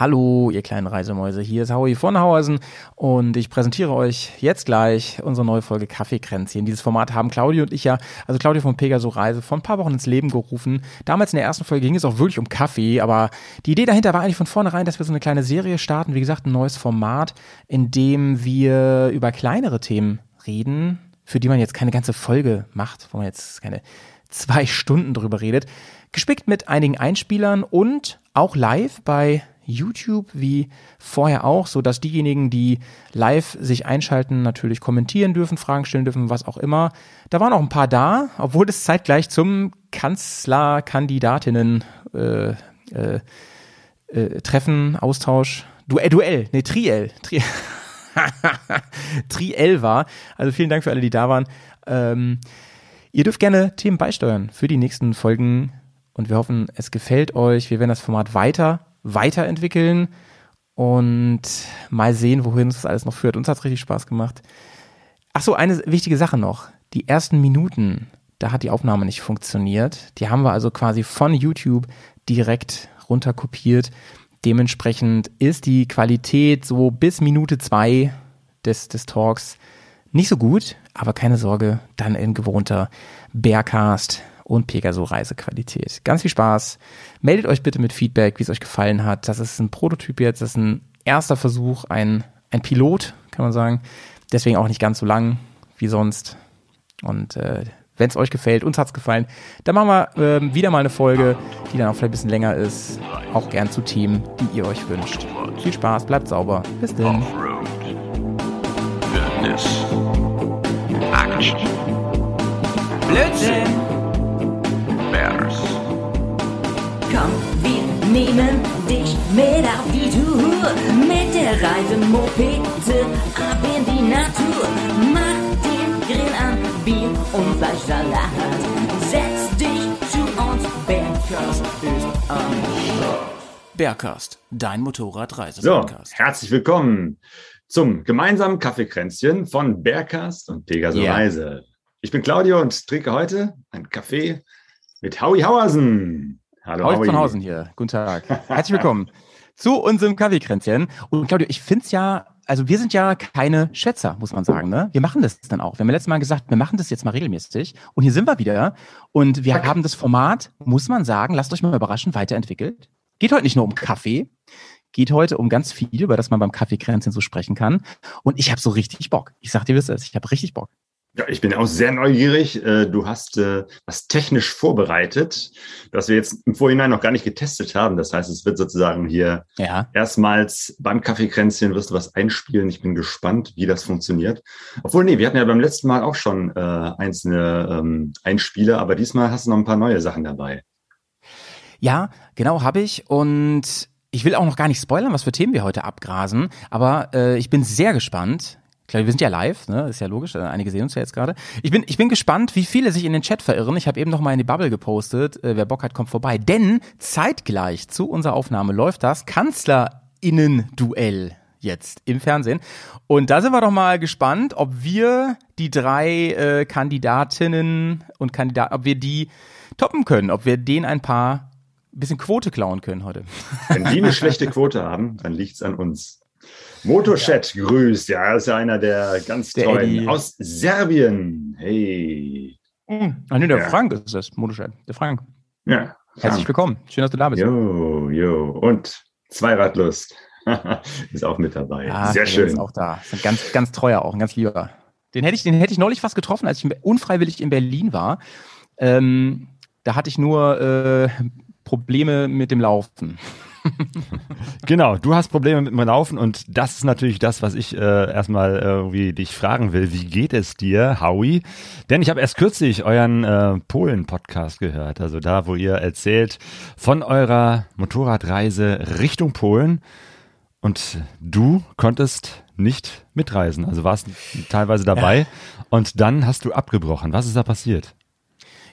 Hallo, ihr kleinen Reisemäuse. Hier ist Howie von Hauersen und ich präsentiere euch jetzt gleich unsere neue Folge Kaffeekränzchen. Dieses Format haben Claudio und ich ja, also Claudio von Pegaso Reise, vor ein paar Wochen ins Leben gerufen. Damals in der ersten Folge ging es auch wirklich um Kaffee, aber die Idee dahinter war eigentlich von vornherein, dass wir so eine kleine Serie starten. Wie gesagt, ein neues Format, in dem wir über kleinere Themen reden, für die man jetzt keine ganze Folge macht, wo man jetzt keine zwei Stunden drüber redet. Gespickt mit einigen Einspielern und auch live bei YouTube wie vorher auch, so dass diejenigen, die live sich einschalten, natürlich kommentieren dürfen, Fragen stellen dürfen, was auch immer. Da waren auch ein paar da, obwohl es zeitgleich zum Kanzlerkandidatinnen äh, äh, äh, Treffen, Austausch, Duell, Duell, nee, Triell, Triell. Triell war. Also vielen Dank für alle, die da waren. Ähm, ihr dürft gerne Themen beisteuern für die nächsten Folgen und wir hoffen, es gefällt euch. Wir werden das Format weiter weiterentwickeln und mal sehen, wohin das alles noch führt. Uns hat es richtig Spaß gemacht. Ach so, eine wichtige Sache noch. Die ersten Minuten, da hat die Aufnahme nicht funktioniert. Die haben wir also quasi von YouTube direkt runterkopiert. Dementsprechend ist die Qualität so bis Minute zwei des, des Talks nicht so gut, aber keine Sorge, dann in gewohnter Bearcast und Pegaso Reisequalität. Ganz viel Spaß. Meldet euch bitte mit Feedback, wie es euch gefallen hat. Das ist ein Prototyp jetzt, das ist ein erster Versuch, ein, ein Pilot, kann man sagen. Deswegen auch nicht ganz so lang wie sonst. Und äh, wenn es euch gefällt, uns hat es gefallen, dann machen wir äh, wieder mal eine Folge, die dann auch vielleicht ein bisschen länger ist. Auch gern zu Themen, die ihr euch wünscht. Viel Spaß, bleibt sauber. Bis dann. Blödsinn! Nehmen dich mit auf die Tour. Mit der Reisemopete ab in die Natur. Mach den Grill an, Bier und Fleischsalat. Setz dich zu uns, Bergkast ist am Start. Bergkast, dein motorradreise So, herzlich willkommen zum gemeinsamen Kaffeekränzchen von Bergkast und Pegaso Ja. Reise. Ich bin Claudio und trinke heute einen Kaffee mit Howie Hauersen. Hallo Paul von Hausen hier. Guten Tag. Herzlich willkommen zu unserem Kaffeekränzchen. Und Claudio, ich finde es ja, also wir sind ja keine Schätzer, muss man sagen. Ne? Wir machen das dann auch. Wir haben ja letztes Mal gesagt, wir machen das jetzt mal regelmäßig. Und hier sind wir wieder. Und wir haben das Format, muss man sagen, lasst euch mal überraschen, weiterentwickelt. Geht heute nicht nur um Kaffee, geht heute um ganz viel, über das man beim Kaffeekränzchen so sprechen kann. Und ich habe so richtig Bock. Ich sag dir, wie es ist. Ich habe richtig Bock. Ja, ich bin auch sehr neugierig. Äh, Du hast äh, was technisch vorbereitet, das wir jetzt im Vorhinein noch gar nicht getestet haben. Das heißt, es wird sozusagen hier Ja. erstmals beim Kaffeekränzchen wirst du was einspielen. Ich bin gespannt, wie das funktioniert. Obwohl, nee, wir hatten ja beim letzten Mal auch schon äh, einzelne ähm, Einspieler, aber diesmal hast du noch ein paar neue Sachen dabei. Ja, genau, habe ich. Und ich will auch noch gar nicht spoilern, was für Themen wir heute abgrasen. Aber äh, ich bin sehr gespannt. Klar, wir sind ja live, ne? Ist ja logisch. äh, Einige sehen uns ja jetzt gerade. Ich bin, ich bin gespannt, wie viele sich in den Chat verirren. Ich habe eben noch mal in die Bubble gepostet. Äh, wer Bock hat, kommt vorbei. Denn zeitgleich zu unserer Aufnahme läuft das Kanzlerinnen-Duell jetzt im Fernsehen. Und da sind wir doch mal gespannt, ob wir die drei äh, Kandidatinnen und Kandidaten, ob wir die toppen können, ob wir denen ein paar bisschen Quote klauen können heute. Wenn die eine schlechte Quote haben, dann liegt's an uns. Motochat grüßt, ja, ist ja einer der ganz Der treuen Eddie. aus Serbien. Hey. Ah, nee, der Ja. Frank ist das, Motorchat. Der Frank. Ja. Herzlich willkommen. Schön, dass du da bist. Jo, jo. Und Zweiradlust ist auch mit dabei. Ja, Sehr der schön. Ist auch da. Ist ein ganz, ganz treuer auch, ein ganz lieber. Den hätte ich, den hätte ich neulich fast getroffen, als ich unfreiwillig in Berlin war. Ähm, da hatte ich nur äh, Probleme mit dem Laufen. Genau, du hast Probleme mit dem Laufen und das ist natürlich das, was ich äh, erstmal irgendwie dich fragen will. Wie geht es dir, Howie? Denn ich habe erst kürzlich euren äh, Polen-Podcast gehört, also da, wo ihr erzählt von eurer Motorradreise Richtung Polen und du konntest nicht mitreisen, also warst teilweise dabei und dann hast du abgebrochen. Was ist da passiert?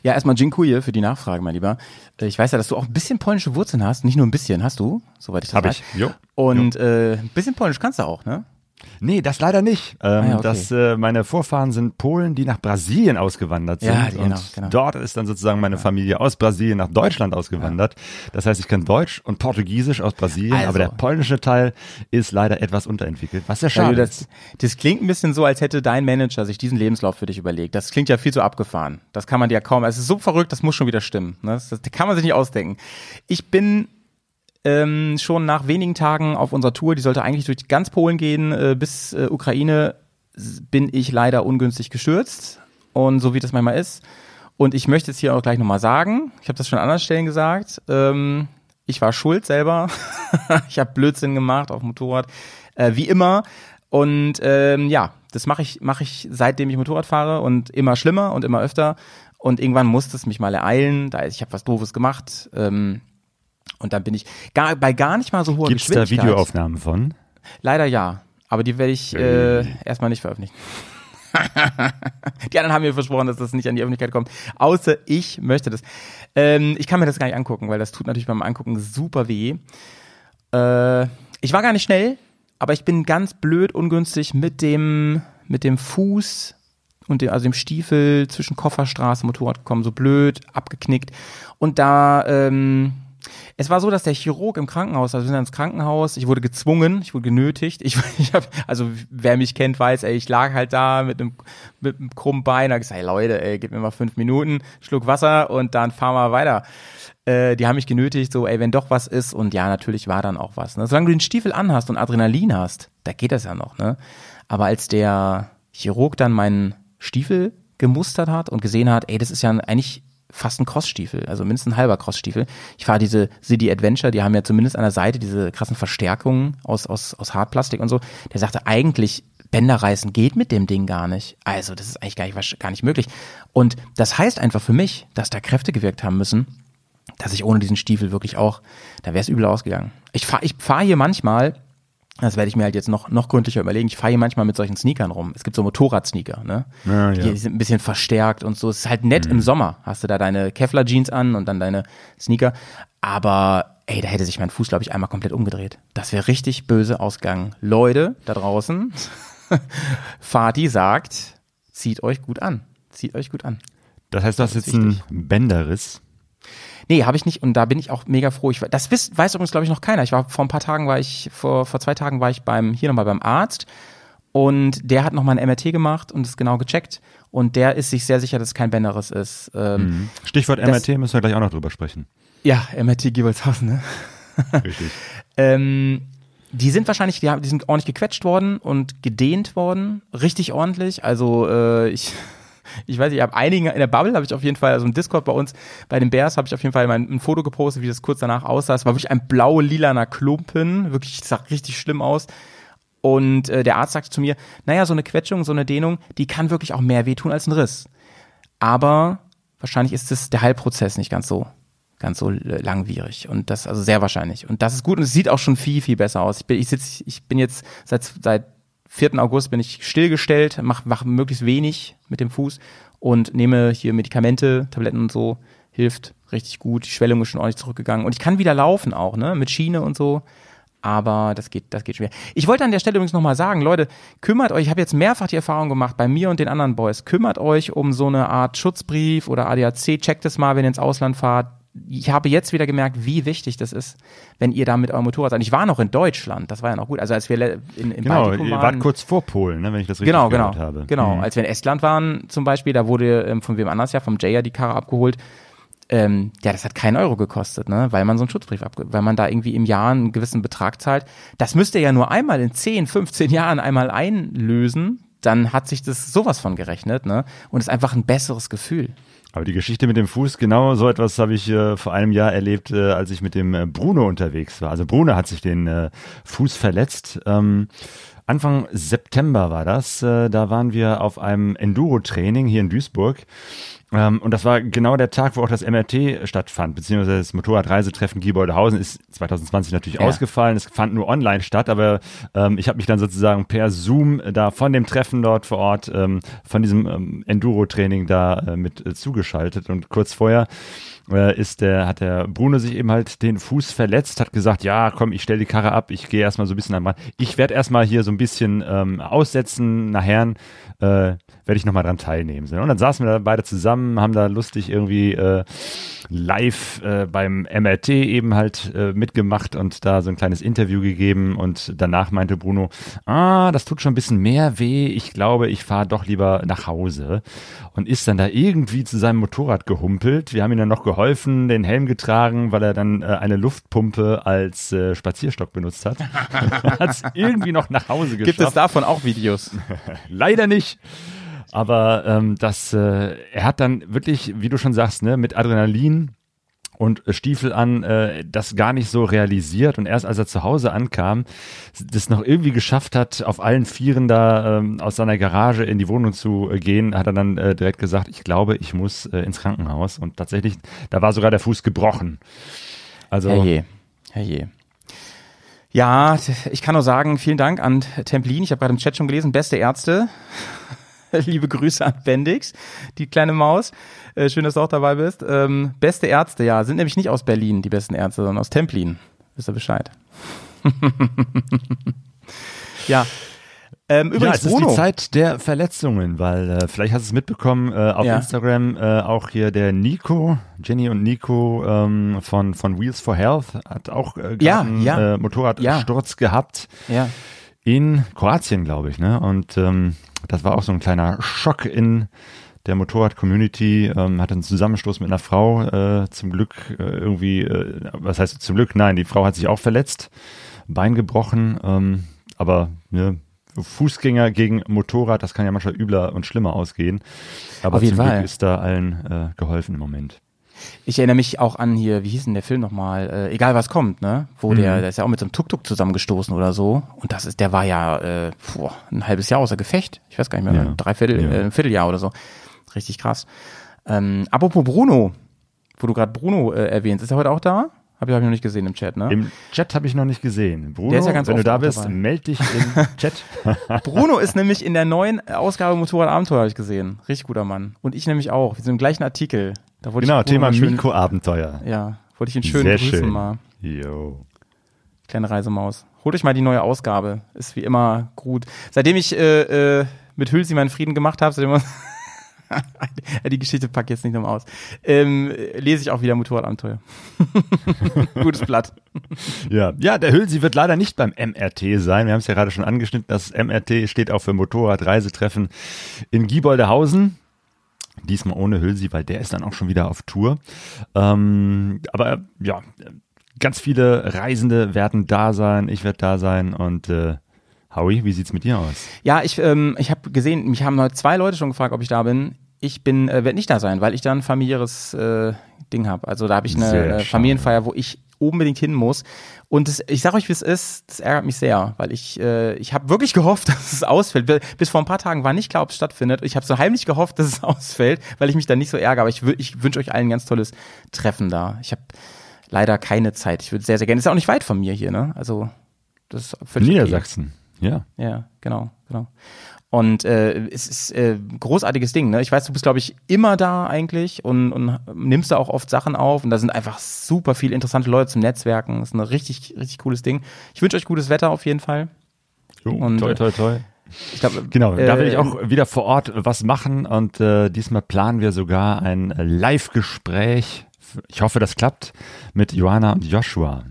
Ja, erstmal dziękuję für die Nachfrage, mein Lieber. Ich weiß ja, dass du auch ein bisschen polnische Wurzeln hast. Nicht nur ein bisschen, hast du? Soweit ich das Hab weiß. ich. Jo. Und äh, ein bisschen polnisch kannst du auch, ne? Nee, das leider nicht. Ähm, Ah ja, okay. das, äh, meine Vorfahren sind Polen, die nach Brasilien ausgewandert sind. Ja, genau, und genau. dort ist dann sozusagen meine Familie aus Brasilien nach Deutschland ausgewandert. Das heißt, ich kann Deutsch und Portugiesisch aus Brasilien, Also. aber der polnische Teil ist leider etwas unterentwickelt, was sehr Weil schade du ist. das, das klingt ein bisschen so, als hätte dein Manager sich diesen Lebenslauf für dich überlegt. Das klingt ja viel zu abgefahren. Das kann man dir ja kaum. Es ist so verrückt, das muss schon wieder stimmen. Ne? Das, das kann man sich nicht ausdenken. Ich bin ähm, schon nach wenigen Tagen auf unserer Tour, die sollte eigentlich durch ganz Polen gehen, äh, bis äh, Ukraine, bin ich leider ungünstig gestürzt. Und so wie das manchmal ist. Und ich möchte jetzt hier auch gleich nochmal sagen, ich habe das schon an anderen Stellen gesagt, ähm, ich war schuld selber. ich habe Blödsinn gemacht auf dem Motorrad, äh, wie immer. Und ähm, ja, das mache ich, mache ich seitdem ich Motorrad fahre und immer schlimmer und immer öfter. Und irgendwann musste es mich mal ereilen. Da ich habe was Doofes gemacht. Ähm, und dann bin ich gar, bei gar nicht mal so hoher Gibt es da Geschwindigkeit. Videoaufnahmen von? Leider ja. Aber die werde ich äh, erstmal nicht veröffentlichen. die anderen haben mir versprochen, dass das nicht an die Öffentlichkeit kommt. Außer ich möchte das. Ähm, ich kann mir das gar nicht angucken, weil das tut natürlich beim Angucken super weh. Äh, ich war gar nicht schnell, aber ich bin ganz blöd ungünstig mit dem, mit dem Fuß und dem, also dem Stiefel zwischen Kofferstraße und Motorrad gekommen, so blöd, abgeknickt. Und da, ähm, es war so, dass der Chirurg im Krankenhaus, also wir sind ins Krankenhaus, ich wurde gezwungen, ich wurde genötigt. Ich, ich hab, also wer mich kennt, weiß, ey, ich lag halt da mit einem, mit einem krummen Bein, hab gesagt, hey Leute, ey, gib mir mal fünf Minuten, Schluck Wasser und dann fahren wir weiter. Äh, die haben mich genötigt, so, ey, wenn doch was ist und ja, natürlich war dann auch was. Ne? Solange du den Stiefel anhast und Adrenalin hast, da geht das ja noch, ne? Aber als der Chirurg dann meinen Stiefel gemustert hat und gesehen hat, ey, das ist ja eigentlich fast ein Crossstiefel, also mindestens ein halber Crossstiefel. Ich fahre diese City Adventure, die haben ja zumindest an der Seite diese krassen Verstärkungen aus, aus, aus Hartplastik und so. Der sagte, eigentlich Bänder reißen geht mit dem Ding gar nicht. Also das ist eigentlich gar nicht, gar nicht möglich. Und das heißt einfach für mich, dass da Kräfte gewirkt haben müssen, dass ich ohne diesen Stiefel wirklich auch, da wäre es übel ausgegangen. Ich fahre ich fahr hier manchmal, das werde ich mir halt jetzt noch, noch gründlicher überlegen, ich fahre hier manchmal mit solchen Sneakern rum. Es gibt so Motorradsneaker, ne? Ja, ja. Die sind ein bisschen verstärkt und so. Es ist halt nett im Sommer. Hast du da deine Kevlar-Jeans an und dann deine Sneaker. Aber ey, da hätte sich mein Fuß, glaube ich, einmal komplett umgedreht. Das wäre richtig böse ausgegangen. Leute da draußen, Fati sagt, zieht euch gut an. Zieht euch gut an. Das heißt, du hast ist jetzt einen wichtig. Bänderriss. Nee, habe ich nicht und da bin ich auch mega froh. Ich, das wiss, weiß übrigens, glaube ich, noch keiner. Ich war vor ein paar Tagen, war ich, vor, vor zwei Tagen war ich beim, hier nochmal beim Arzt und der hat nochmal ein MRT gemacht und es genau gecheckt und der ist sich sehr sicher, dass es kein Bänderriss ist. Ähm, Stichwort Das- MRT müssen wir gleich auch noch drüber sprechen. Ja, MRT Giebelshausen, ne? Richtig. Ähm, die sind wahrscheinlich, die, haben, die sind ordentlich gequetscht worden und gedehnt worden, richtig ordentlich. Also äh, ich, ich weiß nicht, ich habe einigen in der Bubble habe ich auf jeden Fall, also im Discord bei uns, bei den Bears habe ich auf jeden Fall mein, ein Foto gepostet, wie das kurz danach aussah. Es war wirklich ein blau-lilaner Klumpen, wirklich, das sah richtig schlimm aus. Und äh, der Arzt sagte zu mir, naja, so eine Quetschung, so eine Dehnung, die kann wirklich auch mehr wehtun als ein Riss. Aber wahrscheinlich ist es der Heilprozess nicht ganz so ganz so langwierig und das also sehr wahrscheinlich und das ist gut und es sieht auch schon viel viel besser aus. Ich bin ich sitz, ich bin jetzt seit seit 4. August bin ich stillgestellt, mach mach möglichst wenig mit dem Fuß und nehme hier Medikamente, Tabletten und so, hilft richtig gut. Die Schwellung ist schon ordentlich zurückgegangen und ich kann wieder laufen auch, ne, mit Schiene und so. Aber das geht, das geht schwer. Ich wollte an der Stelle übrigens nochmal sagen, Leute, kümmert euch, ich habe jetzt mehrfach die Erfahrung gemacht, bei mir und den anderen Boys, kümmert euch um so eine Art Schutzbrief oder ADAC, checkt es mal, wenn ihr ins Ausland fahrt. Ich habe jetzt wieder gemerkt, wie wichtig das ist, wenn ihr da mit eurem Motorrad seid. Ich war noch in Deutschland, das war ja noch gut. Also als wir in, in Genau, Baltikum ihr waren, wart kurz vor Polen, ne, wenn ich das richtig Genau, genau. gehört habe. Genau. Mhm. Als wir in Estland waren zum Beispiel, da wurde ähm, von wem anders ja, vom Jaya die Karre abgeholt. Ähm, ja, das hat keinen Euro gekostet, ne? weil man so einen Schutzbrief abge weil man da irgendwie im Jahr einen gewissen Betrag zahlt. Das müsst ihr ja nur einmal in 10, 15 Jahren einmal einlösen, dann hat sich das sowas von gerechnet, ne? Und ist einfach ein besseres Gefühl. Aber die Geschichte mit dem Fuß, genau so etwas habe ich äh, vor einem Jahr erlebt, äh, als ich mit dem äh, Bruno unterwegs war. Also Bruno hat sich den äh, Fuß verletzt. Ähm, Anfang September war das. Äh, da waren wir auf einem Enduro-Training hier in Duisburg. Ähm, und das war genau der Tag, wo auch das MRT stattfand, beziehungsweise das Motorradreisetreffen Gieboldehausen ist 2020 natürlich Ja. ausgefallen. Es fand nur online statt, aber ähm, ich habe mich dann sozusagen per Zoom da von dem Treffen dort vor Ort, ähm, von diesem ähm, Enduro-Training da äh, mit äh, zugeschaltet. Und kurz vorher äh, ist der, hat der Bruno sich eben halt den Fuß verletzt, hat gesagt, ja, komm, ich stelle die Karre ab, ich gehe erstmal so ein bisschen am Rand. Ich werde erstmal hier so ein bisschen ähm, aussetzen, nachher äh, werde ich nochmal dran teilnehmen. Und dann saßen wir da beide zusammen, haben da lustig irgendwie äh, live äh, beim MRT eben halt äh, mitgemacht und da so ein kleines Interview gegeben und danach meinte Bruno, ah, das tut schon ein bisschen mehr weh, ich glaube, ich fahre doch lieber nach Hause und ist dann da irgendwie zu seinem Motorrad gehumpelt. Wir haben ihm dann noch geholfen, den Helm getragen, weil er dann äh, eine Luftpumpe als äh, Spazierstock benutzt hat. hat es irgendwie noch nach Hause geschafft. Gibt es davon auch Videos? Leider nicht. Aber ähm, das, äh, er hat dann wirklich, wie du schon sagst, ne, mit Adrenalin und Stiefel an äh, das gar nicht so realisiert und erst als er zu Hause ankam, das noch irgendwie geschafft hat, auf allen Vieren da ähm, aus seiner Garage in die Wohnung zu äh, gehen, hat er dann äh, direkt gesagt, ich glaube, ich muss äh, ins Krankenhaus und tatsächlich, da war sogar der Fuß gebrochen. Also Herrje, herrje. Ja, ich kann nur sagen, vielen Dank an Templin. Ich habe gerade im Chat schon gelesen, beste Ärzte. Liebe Grüße an Bendix, die kleine Maus. Äh, schön, dass du auch dabei bist. Ähm, beste Ärzte, ja, sind nämlich nicht aus Berlin die besten Ärzte, sondern aus Templin. Wisst ihr Bescheid? ja. Ähm, übrigens, ja, es Bruno. ist die Zeit der Verletzungen, weil äh, vielleicht hast du es mitbekommen, äh, auf Ja. Instagram äh, auch hier der Nico, Jenny und Nico ähm, von, von Wheels for Health hat auch äh, Ja, ja. äh, Motorradsturz gehabt Ja. In Kroatien, glaube ich. Ne? Und ähm, das war auch so ein kleiner Schock in der Motorrad-Community, ähm, hatte einen Zusammenstoß mit einer Frau, äh, zum Glück äh, irgendwie, äh, was heißt zum Glück? Nein, die Frau hat sich auch verletzt, Bein gebrochen, ähm, aber ne, Fußgänger gegen Motorrad, das kann ja manchmal übler und schlimmer ausgehen. Aber Auf zum. Glück ist da allen äh, geholfen im Moment. Ich erinnere mich auch an hier, wie hieß denn der Film nochmal? Äh, egal was kommt, ne? Wo der, Mhm. der ist ja auch mit so einem Tuk-Tuk zusammengestoßen oder so. Und das ist, der war ja äh, puh, ein halbes Jahr außer Gefecht. Ich weiß gar nicht mehr, Ja. ein Dreiviertel, Ja. äh, ein Vierteljahr oder so. Richtig krass. Ähm, apropos Bruno, wo du gerade Bruno äh, erwähnst, ist er heute auch da? Hab ich, hab ich noch nicht gesehen im Chat, ne? Im Chat habe ich noch nicht gesehen. Bruno, ja ganz wenn du da bist, dabei. meld dich im Chat. Bruno ist nämlich in der neuen Ausgabe Motorrad Abenteuer, habe ich gesehen. Richtig guter Mann. Und ich nämlich auch. Wir sind im gleichen Artikel. Da wollte genau, ich Thema Mikroabenteuer. Ja, wollte ich ihn schön Sehr grüßen schön. mal. Jo. Kleine Reisemaus. Holt euch mal die neue Ausgabe. Ist wie immer gut. Seitdem ich äh, äh, mit Hülsi meinen Frieden gemacht habe, seitdem Ja, die Geschichte packt jetzt nicht nochmal aus. Ähm, lese ich auch wieder Motorradabenteuer. Gutes Blatt. Ja, ja, der Hülsi wird leider nicht beim MRT sein. Wir haben es ja gerade schon angeschnitten. Das MRT steht auch für Motorradreisetreffen in Gieboldehausen. Diesmal ohne Hülsi, weil der ist dann auch schon wieder auf Tour. Ähm, aber ja, ganz viele Reisende werden da sein. Ich werde da sein und äh, Howie, wie sieht's mit dir aus? Ja, ich, ähm, ich habe gesehen, mich haben heute zwei Leute schon gefragt, ob ich da bin. Ich bin, äh, werde nicht da sein, weil ich da ein familiäres äh, Ding habe. Also da habe ich eine äh. Familienfeier, wo ich unbedingt hin muss. Und das, ich sage euch, wie es ist, das ärgert mich sehr, weil ich, äh, ich habe wirklich gehofft, dass es ausfällt. Bi- Bis vor ein paar Tagen war nicht klar, ob es stattfindet. Ich habe so heimlich gehofft, dass es ausfällt, weil ich mich dann nicht so ärgere. Aber ich, ich wünsche euch allen ein ganz tolles Treffen da. Ich habe leider keine Zeit. Ich würde sehr, sehr gerne. Ist ja auch nicht weit von mir hier, ne? Also das ist völlig okay. Ja. Ja, genau, genau. Und äh, es ist äh, großartiges Ding. Ne? Ich weiß, du bist, glaube ich, immer da eigentlich und, und nimmst da auch oft Sachen auf. Und da sind einfach super viele interessante Leute zum Netzwerken. Das ist ein richtig, richtig cooles Ding. Ich wünsche euch gutes Wetter auf jeden Fall. Jo, Und, toi, äh, toi, toi. Ich glaube, Genau, da will äh, ich auch wieder vor Ort was machen und äh, diesmal planen wir sogar ein äh, Live-Gespräch. Ich hoffe, das klappt mit Johanna und Joshua.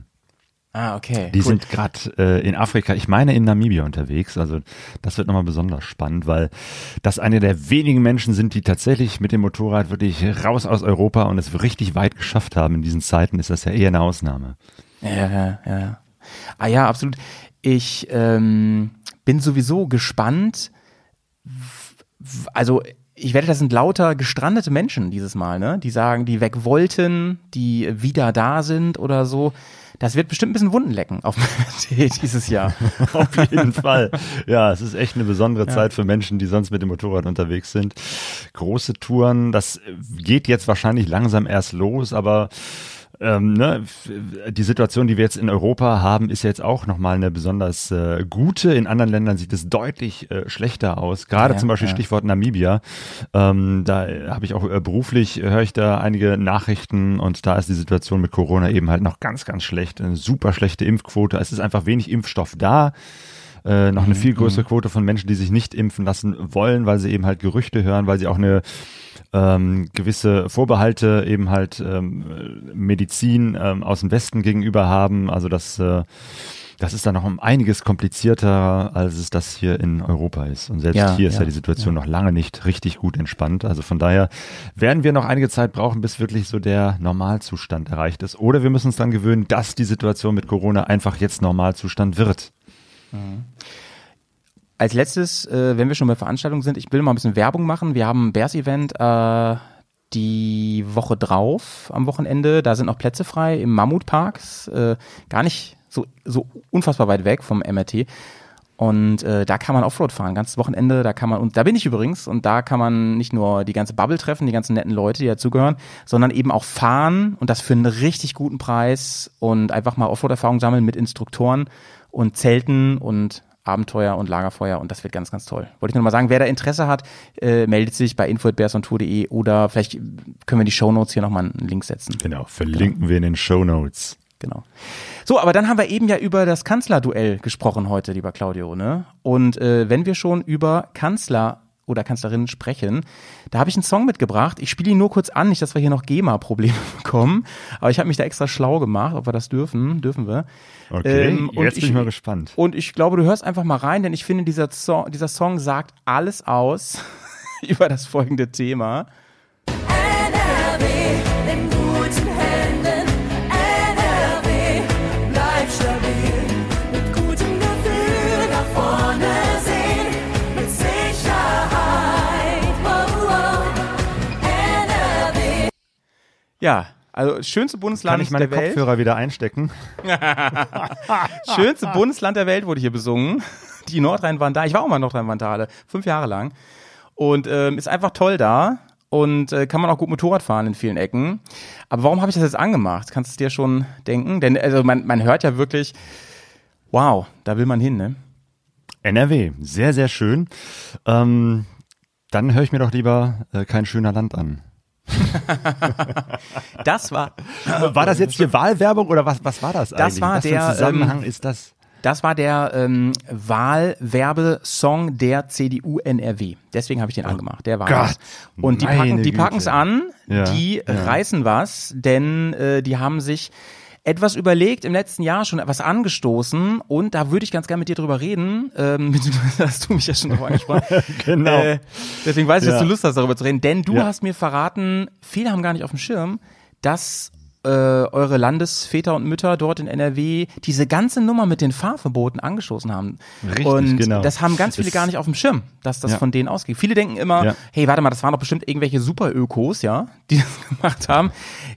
Ah, okay. Die cool. sind gerade äh, in Afrika, ich meine in Namibia unterwegs. Also das wird nochmal besonders spannend, weil das eine der wenigen Menschen sind, die tatsächlich mit dem Motorrad wirklich raus aus Europa und es richtig weit geschafft haben. In diesen Zeiten ist das ja eher eine Ausnahme. Ja, ja, ja. Ah ja, absolut. Ich ähm, bin sowieso gespannt. Also ich wette, das sind lauter gestrandete Menschen dieses Mal, ne? Die sagen, die weg wollten, die wieder da sind oder so. Das wird bestimmt ein bisschen Wunden lecken auf dieses Jahr. Auf jeden Fall. Ja, es ist echt eine besondere Zeit für Menschen, die sonst mit dem Motorrad unterwegs sind. Große Touren, das geht jetzt wahrscheinlich langsam erst los, aber ähm, ne, die Situation, die wir jetzt in Europa haben, ist jetzt auch nochmal eine besonders äh, gute. In anderen Ländern sieht es deutlich äh, schlechter aus. Gerade Ja, zum Beispiel ja. Stichwort Namibia. Ähm, da habe ich auch äh, beruflich, höre ich da einige Nachrichten und da ist die Situation mit Corona eben halt noch ganz, ganz schlecht. Eine super schlechte Impfquote. Es ist einfach wenig Impfstoff da. Äh, noch eine viel größere Quote von Menschen, die sich nicht impfen lassen wollen, weil sie eben halt Gerüchte hören, weil sie auch eine ähm, gewisse Vorbehalte eben halt ähm, Medizin ähm, aus dem Westen gegenüber haben. Also das, äh, das ist dann noch um einiges komplizierter, als es das hier in Europa ist. Und selbst Ja, hier ist ja, ja, die Situation noch lange nicht richtig gut entspannt. Also von daher werden wir noch einige Zeit brauchen, bis wirklich so der Normalzustand erreicht ist. Oder wir müssen uns dann gewöhnen, dass die Situation mit Corona einfach jetzt Normalzustand wird. Als letztes, äh, wenn wir schon bei Veranstaltungen sind, ich will mal ein bisschen Werbung machen. Wir haben ein Bears-Event äh, die Woche drauf, am Wochenende. Da sind noch Plätze frei im Mammutpark. Äh, gar nicht so, so unfassbar weit weg vom MRT. Und äh, da kann man Offroad fahren, ganzes Wochenende, da kann man, und da bin ich übrigens, und da kann man nicht nur die ganze Bubble treffen, die ganzen netten Leute, die dazugehören, sondern eben auch fahren und das für einen richtig guten Preis und einfach mal Offroad-Erfahrung sammeln mit Instruktoren und Zelten und Abenteuer und Lagerfeuer und das wird ganz, ganz toll. Wollte ich nur mal sagen, wer da Interesse hat, äh, meldet sich bei info.bearsontour.de oder vielleicht können wir die Shownotes hier nochmal einen Link setzen. Genau, verlinken wir in den Show Notes. Genau. So, aber dann haben wir eben ja über das Kanzlerduell gesprochen heute, lieber Claudio, ne? Und äh, wenn wir schon über Kanzler oder Kanzlerinnen sprechen, da habe ich einen Song mitgebracht. Ich spiele ihn nur kurz an, nicht, dass wir hier noch GEMA-Probleme bekommen. Aber ich habe mich da extra schlau gemacht, ob wir das dürfen. Dürfen wir. Okay, Ähm, und jetzt bin ich, ich- mal gespannt. Und ich glaube, du hörst einfach mal rein, denn ich finde, dieser Song, dieser Song sagt alles aus über das folgende Thema. Ja, also schönste Bundesland Kann ich meine der Welt. Kopfhörer wieder einstecken? Schönste Bundesland der Welt wurde hier besungen. Die Nordrhein-Wandale. Ich war auch mal in Nordrhein-Wandale, fünf Jahre lang. Und ähm, ist einfach toll da. Und äh, kann man auch gut Motorrad fahren in vielen Ecken. Aber warum habe ich das jetzt angemacht? Kannst du es dir schon denken? Denn also man, man hört ja wirklich, wow, da will man hin, ne? NRW, sehr, sehr schön. Ähm, dann höre ich mir doch lieber äh, kein schöner Land an. Das war, War das jetzt hier Wahlwerbung oder was, was war das eigentlich? war was für der, ein Zusammenhang ist das? das war der ähm, Wahlwerbesong der CDU NRW. Deswegen habe ich den angemacht. Der war Gott, das. Und die packen, die packen's an, Ja, die ja. reißen was, denn äh, die haben sich etwas überlegt, im letzten Jahr schon etwas angestoßen und da würde ich ganz gerne mit dir drüber reden. Ähm, beziehungsweise hast du mich ja schon drauf angesprochen. Genau. Äh, deswegen weiß ich, dass Ja. du Lust hast, darüber zu reden. Denn du Ja. hast mir verraten, viele haben gar nicht auf dem Schirm, dass äh, eure Landesväter und Mütter dort in NRW diese ganze Nummer mit den Fahrverboten angestoßen haben. Richtig, und genau. das haben ganz viele Das- gar nicht auf dem Schirm, dass das Ja. von denen ausgeht. Viele denken immer, Ja. hey, warte mal, das waren doch bestimmt irgendwelche Superökos, ja, die das gemacht haben.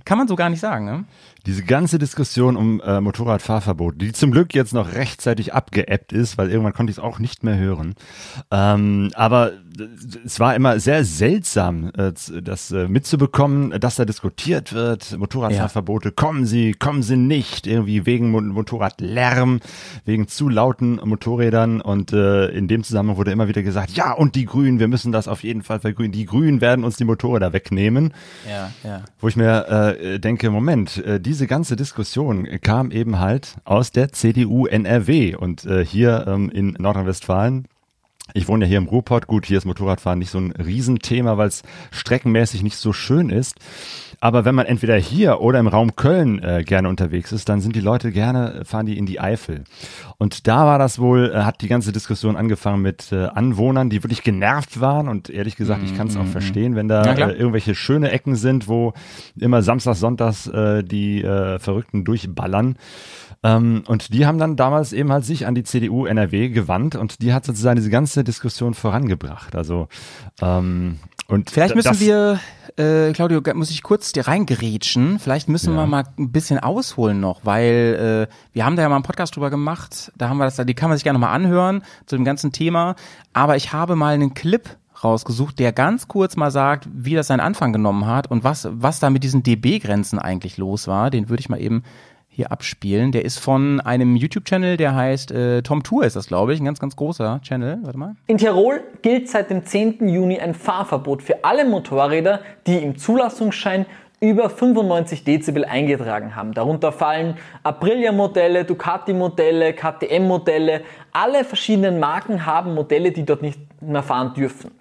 Kann man so gar nicht sagen, ne? Diese ganze Diskussion um äh, Motorradfahrverbot, die zum Glück jetzt noch rechtzeitig abgeebbt ist, weil irgendwann konnte ich es auch nicht mehr hören. Ähm, aber es war immer sehr seltsam, äh, das äh, mitzubekommen, dass da diskutiert wird, Motorradfahrverbote, kommen sie, kommen sie nicht, irgendwie wegen Mo Motorradlärm, wegen zu lauten Motorrädern und äh, in dem Zusammenhang wurde immer wieder gesagt, ja und die Grünen, wir müssen das auf jeden Fall vergrünen, die Grünen werden uns die Motorräder wegnehmen. Ja, ja. Wo ich mir äh, denke, Moment, äh, diese ganze Diskussion kam eben halt aus der CDU NRW und äh, hier ähm, in Nordrhein-Westfalen. Ich wohne ja hier im Ruhrpott. Gut, hier ist Motorradfahren nicht so ein Riesenthema, weil es streckenmäßig nicht so schön ist. Aber wenn man entweder hier oder im Raum Köln äh, gerne unterwegs ist, dann sind die Leute gerne, fahren die in die Eifel. Und da war das wohl, äh, hat die ganze Diskussion angefangen mit äh, Anwohnern, die wirklich genervt waren. Und ehrlich gesagt, ich kann es auch verstehen, wenn da äh, irgendwelche schöne Ecken sind, wo immer samstags, sonntags äh, die äh, Verrückten durchballern. Ähm, und die haben dann damals eben halt sich an die CDU NRW gewandt und die hat sozusagen diese ganze Diskussion vorangebracht. Also ähm, und Vielleicht müssen wir, äh, Claudio, muss ich kurz dir reingerätschen. Vielleicht müssen Ja. wir mal ein bisschen ausholen noch, weil äh, wir haben da ja mal einen Podcast drüber gemacht. Da haben wir das, die kann man sich gerne mal anhören zu dem ganzen Thema. Aber ich habe mal einen Clip rausgesucht, der ganz kurz mal sagt, wie das seinen Anfang genommen hat und was, was da mit diesen dB-Grenzen eigentlich los war. Den würde ich mal eben hier abspielen. Der ist von einem YouTube-Channel, der heißt äh, Tom Tour ist das, glaube ich, ein ganz, ganz großer Channel. Warte mal. In Tirol gilt seit dem 10. Juni ein Fahrverbot für alle Motorräder, die im Zulassungsschein über 95 Dezibel eingetragen haben. Darunter fallen Aprilia-Modelle, Ducati-Modelle, KTM-Modelle. Alle verschiedenen Marken haben Modelle, die dort nicht mehr fahren dürfen.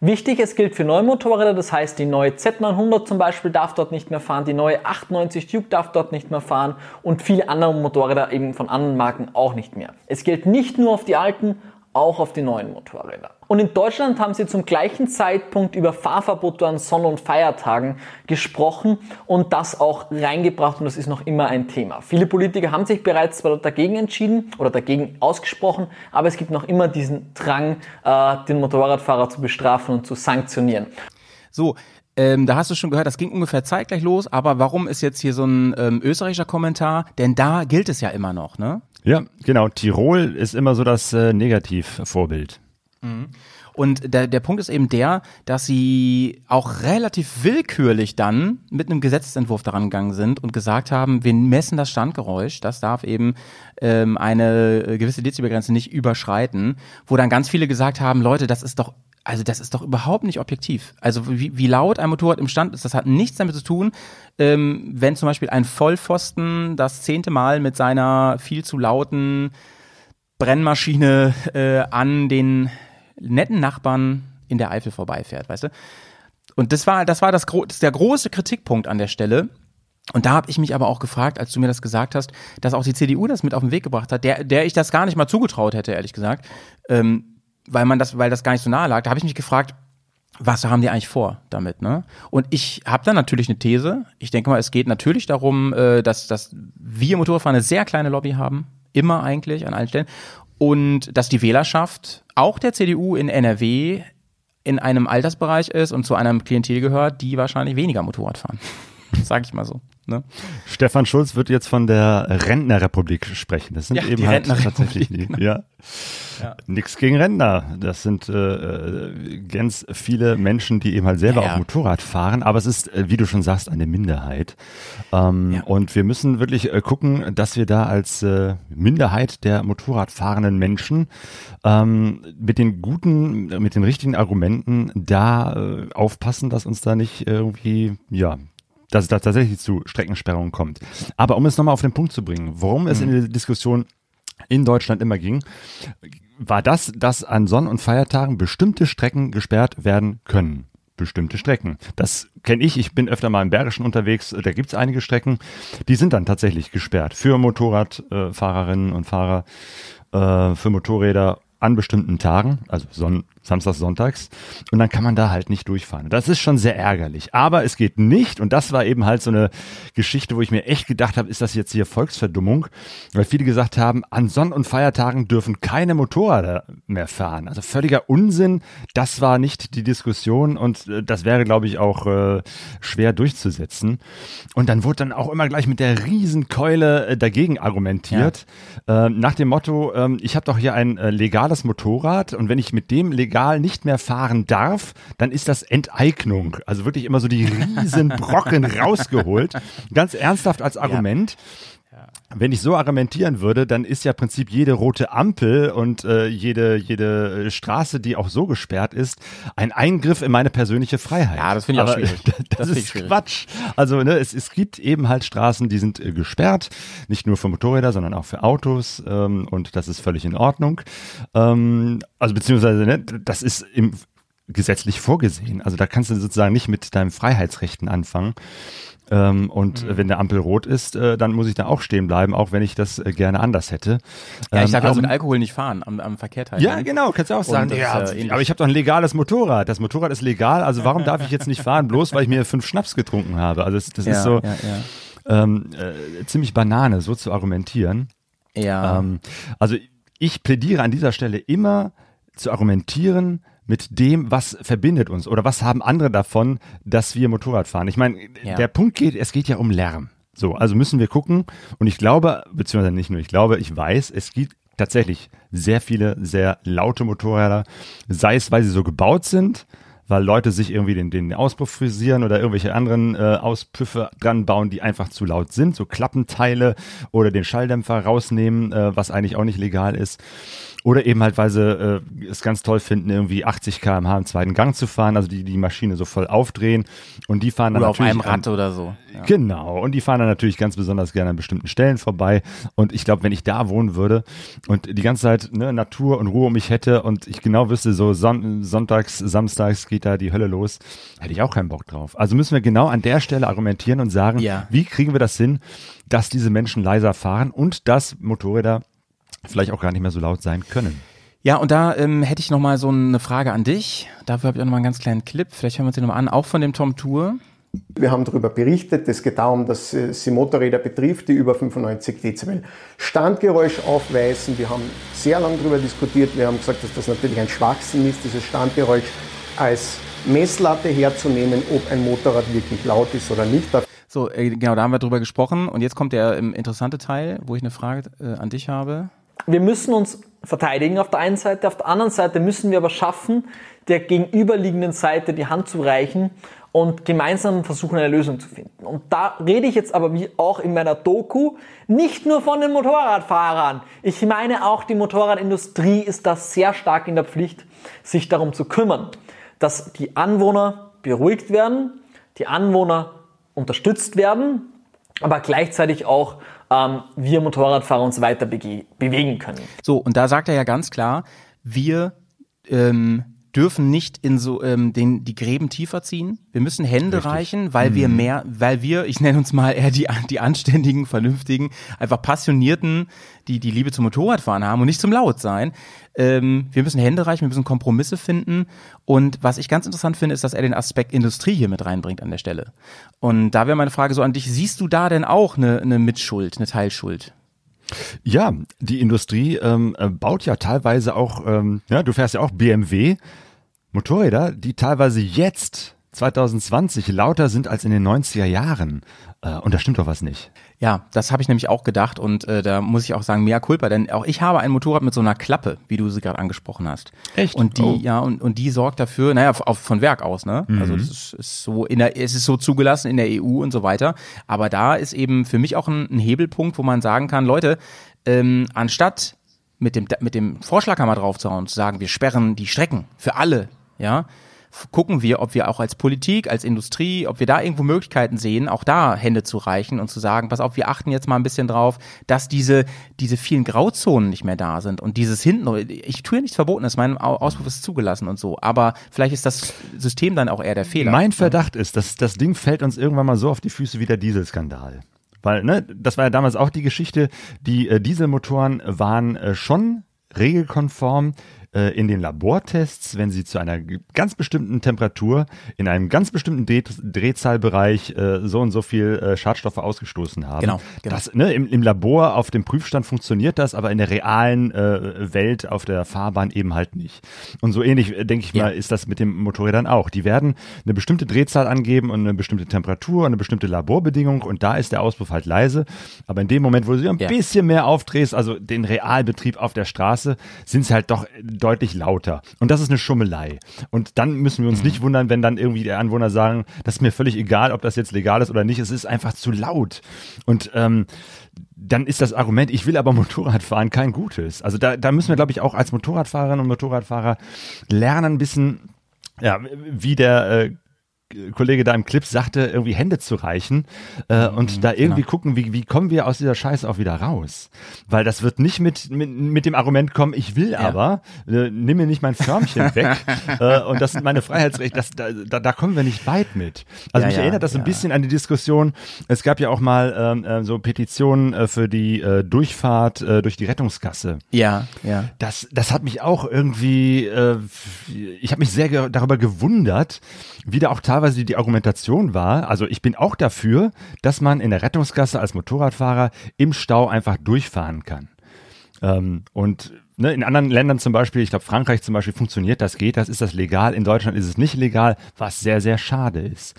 Wichtig, es gilt für neue Motorräder, das heißt die neue Z900 zum Beispiel darf dort nicht mehr fahren, die neue 98 Duke darf dort nicht mehr fahren und viele andere Motorräder eben von anderen Marken auch nicht mehr. Es gilt nicht nur auf die alten, auch auf die neuen Motorräder. Und in Deutschland haben sie zum gleichen Zeitpunkt über Fahrverbote an Sonn- und Feiertagen gesprochen und das auch reingebracht und das ist noch immer ein Thema. Viele Politiker haben sich bereits dagegen entschieden oder dagegen ausgesprochen, aber es gibt noch immer diesen Drang, äh, den Motorradfahrer zu bestrafen und zu sanktionieren. So, ähm, da hast du schon gehört, das ging ungefähr zeitgleich los, aber warum ist jetzt hier so ein ähm, österreichischer Kommentar? Denn da gilt es ja immer noch, ne? Ja, genau. Tirol ist immer so das äh, Negativvorbild. Und der, der Punkt ist eben der, dass sie auch relativ willkürlich dann mit einem Gesetzentwurf daran gegangen sind und gesagt haben, wir messen das Standgeräusch, das darf eben ähm, eine äh, gewisse Dezibelgrenze nicht überschreiten, wo dann ganz viele gesagt haben, Leute, das ist doch also das ist doch überhaupt nicht objektiv. Also wie, wie laut ein Motorrad im Stand ist, das hat nichts damit zu tun, ähm, wenn zum Beispiel ein Vollpfosten das zehnte Mal mit seiner viel zu lauten Brennmaschine äh, an den netten Nachbarn in der Eifel vorbeifährt, weißt du? Und das war, das war das, das der große Kritikpunkt an der Stelle. Und da habe ich mich aber auch gefragt, als du mir das gesagt hast, dass auch die CDU das mit auf den Weg gebracht hat, der, der ich das gar nicht mal zugetraut hätte, ehrlich gesagt, ähm, weil man das, weil das gar nicht so nahe lag. Da habe ich mich gefragt, was haben die eigentlich vor damit, ne? Und ich habe da natürlich eine These. Ich denke mal, es geht natürlich darum, äh, dass, dass wir Motorradfahrer eine sehr kleine Lobby haben, immer eigentlich an allen Stellen, und dass die Wählerschaft auch der CDU in NRW in einem Altersbereich ist und zu einem Klientel gehört, die wahrscheinlich weniger Motorrad fahren. Sag ich mal so. Ne? Stefan Schulz wird jetzt von der Rentnerrepublik sprechen. Das sind Ja, eben halt tatsächlich die, genau. ja. Ja. Nix gegen Rentner. Das sind äh, äh, ganz viele Menschen, die eben halt selber Ja, auf Motorrad fahren. Aber es ist, äh, wie du schon sagst, eine Minderheit. Ähm. Und wir müssen wirklich äh, gucken, dass wir da als äh, Minderheit der Motorradfahrenden Menschen ähm, mit den guten, mit den richtigen Argumenten da äh, aufpassen, dass uns da nicht irgendwie, ja, dass es da tatsächlich zu Streckensperrungen kommt. Aber um es nochmal auf den Punkt zu bringen, worum es in der Diskussion in Deutschland immer ging, war das, dass an Sonn- und Feiertagen bestimmte Strecken gesperrt werden können. Bestimmte Strecken. Das kenne ich. Ich bin öfter mal im Bergischen unterwegs. Da gibt es einige Strecken, die sind dann tatsächlich gesperrt für Motorradfahrerinnen äh, und Fahrer, äh, für Motorräder an bestimmten Tagen, also Son Samstags, Sonntags. Und dann kann man da halt nicht durchfahren. Das ist schon sehr ärgerlich. Aber es geht nicht, und das war eben halt so eine Geschichte, wo ich mir echt gedacht habe, ist das jetzt hier Volksverdummung? Weil viele gesagt haben, an Sonn- und Feiertagen dürfen keine Motorräder mehr fahren. Also völliger Unsinn. Das war nicht die Diskussion und äh, das wäre, glaube ich, auch äh, schwer durchzusetzen. Und dann wurde dann auch immer gleich mit der Riesenkeule äh, dagegen argumentiert. Äh, nach dem Motto, ähm, ich habe doch hier ein legales Motorrad und wenn ich mit dem legal nicht mehr fahren darf, dann ist das Enteignung. Also wirklich immer so die riesen Brocken rausgeholt. Ganz ernsthaft als Argument. Wenn ich so argumentieren würde, dann ist ja im Prinzip jede rote Ampel und äh, jede, jede äh, Straße, die auch so gesperrt ist, ein Eingriff in meine persönliche Freiheit. Ja, das finde ich auch Aber schwierig. Das, Das ist schwierig. Quatsch. Also ne, es, es gibt eben halt Straßen, die sind äh, gesperrt, nicht nur für Motorräder, sondern auch für Autos ähm, und das ist völlig in Ordnung. Ähm, also beziehungsweise, ne, das ist im gesetzlich vorgesehen. Also da kannst du sozusagen nicht mit deinen Freiheitsrechten anfangen. Ähm, und Mhm. äh, wenn der Ampel rot ist, äh, dann muss ich da auch stehen bleiben, auch wenn ich das äh, gerne anders hätte. Ja, ich Ähm, darf ja auch also- mit Alkohol nicht fahren am, am Verkehr teilnehmen. ja, genau, kannst du auch sagen. das Ja, ähnlich. aber ich habe doch ein legales Motorrad. Das Motorrad ist legal, also warum darf ich jetzt nicht fahren, bloß weil ich mir fünf Schnaps getrunken habe? Also das, das ja, ist so ähm, äh, ziemlich Banane, so zu argumentieren. ja. Ähm, also ich plädiere an dieser Stelle immer zu argumentieren mit dem, was verbindet uns oder was haben andere davon, dass wir Motorrad fahren. Ich meine, Ja. der Punkt geht, es geht ja um Lärm. So, also müssen wir gucken und ich glaube, beziehungsweise nicht nur ich glaube, ich weiß, es gibt tatsächlich sehr viele sehr laute Motorräder, sei es, weil sie so gebaut sind, weil Leute sich irgendwie den, den Auspuff frisieren oder irgendwelche anderen äh, Auspüffe dran bauen, die einfach zu laut sind, so Klappenteile oder den Schalldämpfer rausnehmen, äh, was eigentlich auch nicht legal ist. Oder eben halt, weil sie äh, es ganz toll finden, irgendwie 80 km/h im zweiten Gang zu fahren, also die die Maschine so voll aufdrehen und die fahren dann Oder auf natürlich einem Rad an, oder so. Ja. Genau, und die fahren dann natürlich ganz besonders gerne an bestimmten Stellen vorbei. Und ich glaube, wenn ich da wohnen würde und die ganze Zeit ne, Natur und Ruhe um mich hätte und ich genau wüsste, so son sonntags, samstags geht da die Hölle los, hätte ich auch keinen Bock drauf. Also müssen wir genau an der Stelle argumentieren und sagen, Ja. wie kriegen wir das hin, dass diese Menschen leiser fahren und dass Motorräder vielleicht auch gar nicht mehr so laut sein können. Ja, und da ähm, hätte ich noch mal so eine Frage an dich. Dafür habe ich auch noch mal einen ganz kleinen Clip. Vielleicht hören wir uns den noch mal an, auch von dem Tom Tour. Wir haben darüber berichtet, es geht darum, dass äh, sie Motorräder betrifft, die über 95 Dezibel Standgeräusch aufweisen. Wir haben sehr lange darüber diskutiert. Wir haben gesagt, dass das natürlich ein Schwachsinn ist, dieses Standgeräusch als Messlatte herzunehmen, ob ein Motorrad wirklich laut ist oder nicht. So, äh, genau, da haben wir drüber gesprochen. Und jetzt kommt der ähm, interessante Teil, wo ich eine Frage äh, an dich habe. Wir müssen uns verteidigen auf der einen Seite, auf der anderen Seite müssen wir aber schaffen, der gegenüberliegenden Seite die Hand zu reichen und gemeinsam versuchen, eine Lösung zu finden. Und da rede ich jetzt aber wie auch in meiner Doku nicht nur von den Motorradfahrern. Ich meine auch die Motorradindustrie ist da sehr stark in der Pflicht, sich darum zu kümmern, dass die Anwohner beruhigt werden, die Anwohner unterstützt werden, aber gleichzeitig auch ähm, wir Motorradfahrer uns weiter bewegen können. So, und da sagt er ja ganz klar, wir ähm, dürfen nicht in so ähm, den die Gräben tiefer ziehen. Wir müssen Hände reichen, weil wir mehr, weil wir, ich nenne uns mal eher die die anständigen, vernünftigen, einfach passionierten, die die Liebe zum Motorradfahren haben und nicht zum laut sein. Ähm, wir müssen Hände reichen, wir müssen Kompromisse finden. Und was ich ganz interessant finde, ist, dass er den Aspekt Industrie hier mit reinbringt an der Stelle. Und da wäre meine Frage so an dich: Siehst du da denn auch eine, eine Mitschuld, eine Teilschuld? Ja, die Industrie ähm, äh, baut ja teilweise auch, ähm, ja, du fährst ja auch BMW, Motorräder, die teilweise jetzt 2020 lauter sind als in den 90er Jahren. Äh, und da stimmt doch was nicht. Ja, das habe ich nämlich auch gedacht und äh, da muss ich auch sagen, mea culpa, denn auch ich habe ein Motorrad mit so einer Klappe, wie du sie gerade angesprochen hast. Echt? Und die, Oh. ja, und, und die sorgt dafür, naja, auf, von Werk aus, ne? Also das ist, ist so in der, es ist so zugelassen in der EU und so weiter. Aber da ist eben für mich auch ein, ein Hebelpunkt, wo man sagen kann, Leute, ähm, anstatt mit dem, mit dem Vorschlaghammer draufzuhauen, zu sagen, wir sperren die Strecken für alle, ja, gucken wir, ob wir auch als Politik, als Industrie, ob wir da irgendwo Möglichkeiten sehen, auch da Hände zu reichen und zu sagen, pass auf, wir achten jetzt mal ein bisschen drauf, dass diese, diese vielen Grauzonen nicht mehr da sind und dieses hinten, ich tue ja nichts Verbotenes, mein Au- Auspuff ist zugelassen und so, aber vielleicht ist das System dann auch eher der Fehler. Mein Verdacht ist, dass das Ding fällt uns irgendwann mal so auf die Füße wie der Dieselskandal. Weil, ne, das war ja damals auch die Geschichte, die äh, Dieselmotoren waren äh, schon regelkonform in den Labortests, wenn sie zu einer ganz bestimmten Temperatur in einem ganz bestimmten Dreh Drehzahlbereich äh, so und so viel äh, Schadstoffe ausgestoßen haben. Genau, genau. Das, ne, im, Im Labor auf dem Prüfstand funktioniert das, aber in der realen äh, Welt auf der Fahrbahn eben halt nicht. Und so ähnlich, äh, denke ich Ja. mal, ist das mit den Motorrädern auch. Die werden eine bestimmte Drehzahl angeben und eine bestimmte Temperatur, eine bestimmte Laborbedingung und da ist der Auspuff halt leise. Aber in dem Moment, wo du sie ein Ja. bisschen mehr aufdrehst, also den Realbetrieb auf der Straße, sind sie halt doch deutlich lauter. Und das ist eine Schummelei. Und dann müssen wir uns nicht wundern, wenn dann irgendwie die Anwohner sagen, das ist mir völlig egal, ob das jetzt legal ist oder nicht, es ist einfach zu laut. Und ähm, dann ist das Argument, ich will aber Motorrad fahren, kein gutes. Also da, da müssen wir, glaube ich, auch als Motorradfahrerinnen und Motorradfahrer lernen, ein bisschen, ja, wie der äh, Kollege da im Clip sagte, irgendwie Hände zu reichen äh, und da irgendwie gucken, wie, wie kommen wir aus dieser Scheiße auch wieder raus. Weil das wird nicht mit, mit, mit dem Argument kommen, ich will aber, äh, nimm mir nicht mein Förmchen weg äh, und das sind meine Freiheitsrechte, das, da, da, da kommen wir nicht weit mit. Also Ja, mich ja, erinnert das ein ja. bisschen an die Diskussion, es gab ja auch mal ähm, äh, so Petitionen äh, für die äh, Durchfahrt äh, durch die Rettungsgasse. Ja, ja. Das, das hat mich auch irgendwie, äh, ich habe mich sehr darüber gewundert, wie da auch teilweise die Argumentation war. Also ich bin auch dafür, dass man in der Rettungsgasse als Motorradfahrer im Stau einfach durchfahren kann. Ähm, und ne, in anderen Ländern zum Beispiel, ich glaube Frankreich zum Beispiel, funktioniert das, geht das, ist das legal. In Deutschland ist es nicht legal, was sehr, sehr schade ist.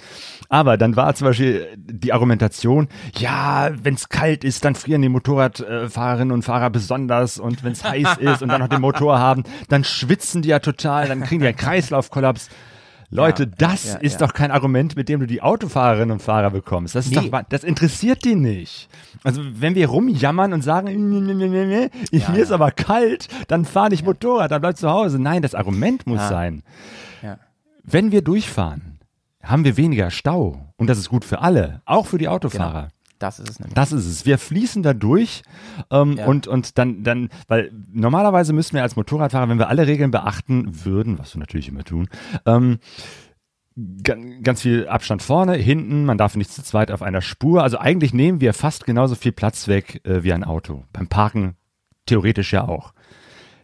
Aber dann war zum Beispiel die Argumentation, ja, wenn es kalt ist, dann frieren die Motorradfahrerinnen und Fahrer besonders und wenn es heiß ist und dann noch den Motor haben, dann schwitzen die ja total, dann kriegen die einen Kreislaufkollaps. Leute, Ja, das ja, ist ja. doch kein Argument, mit dem du die Autofahrerinnen und Fahrer bekommst. Das Nee. doch, das interessiert die nicht. Also wenn wir rumjammern und sagen, mir ist aber kalt, dann fahr nicht Motorrad, dann bleib zu Hause. Nein, das Argument muss Ja. sein, wenn wir durchfahren, haben wir weniger Stau. Und das ist gut für alle, auch für die Autofahrer. Das ist es nämlich. Das ist es. Wir fließen da durch ähm, Ja. und, und dann, dann, weil normalerweise müssten wir als Motorradfahrer, wenn wir alle Regeln beachten würden, was wir natürlich immer tun, ähm, ga- ganz viel Abstand vorne, hinten, man darf nicht zu zweit auf einer Spur. Also eigentlich nehmen wir fast genauso viel Platz weg äh, wie ein Auto. Beim Parken theoretisch ja auch.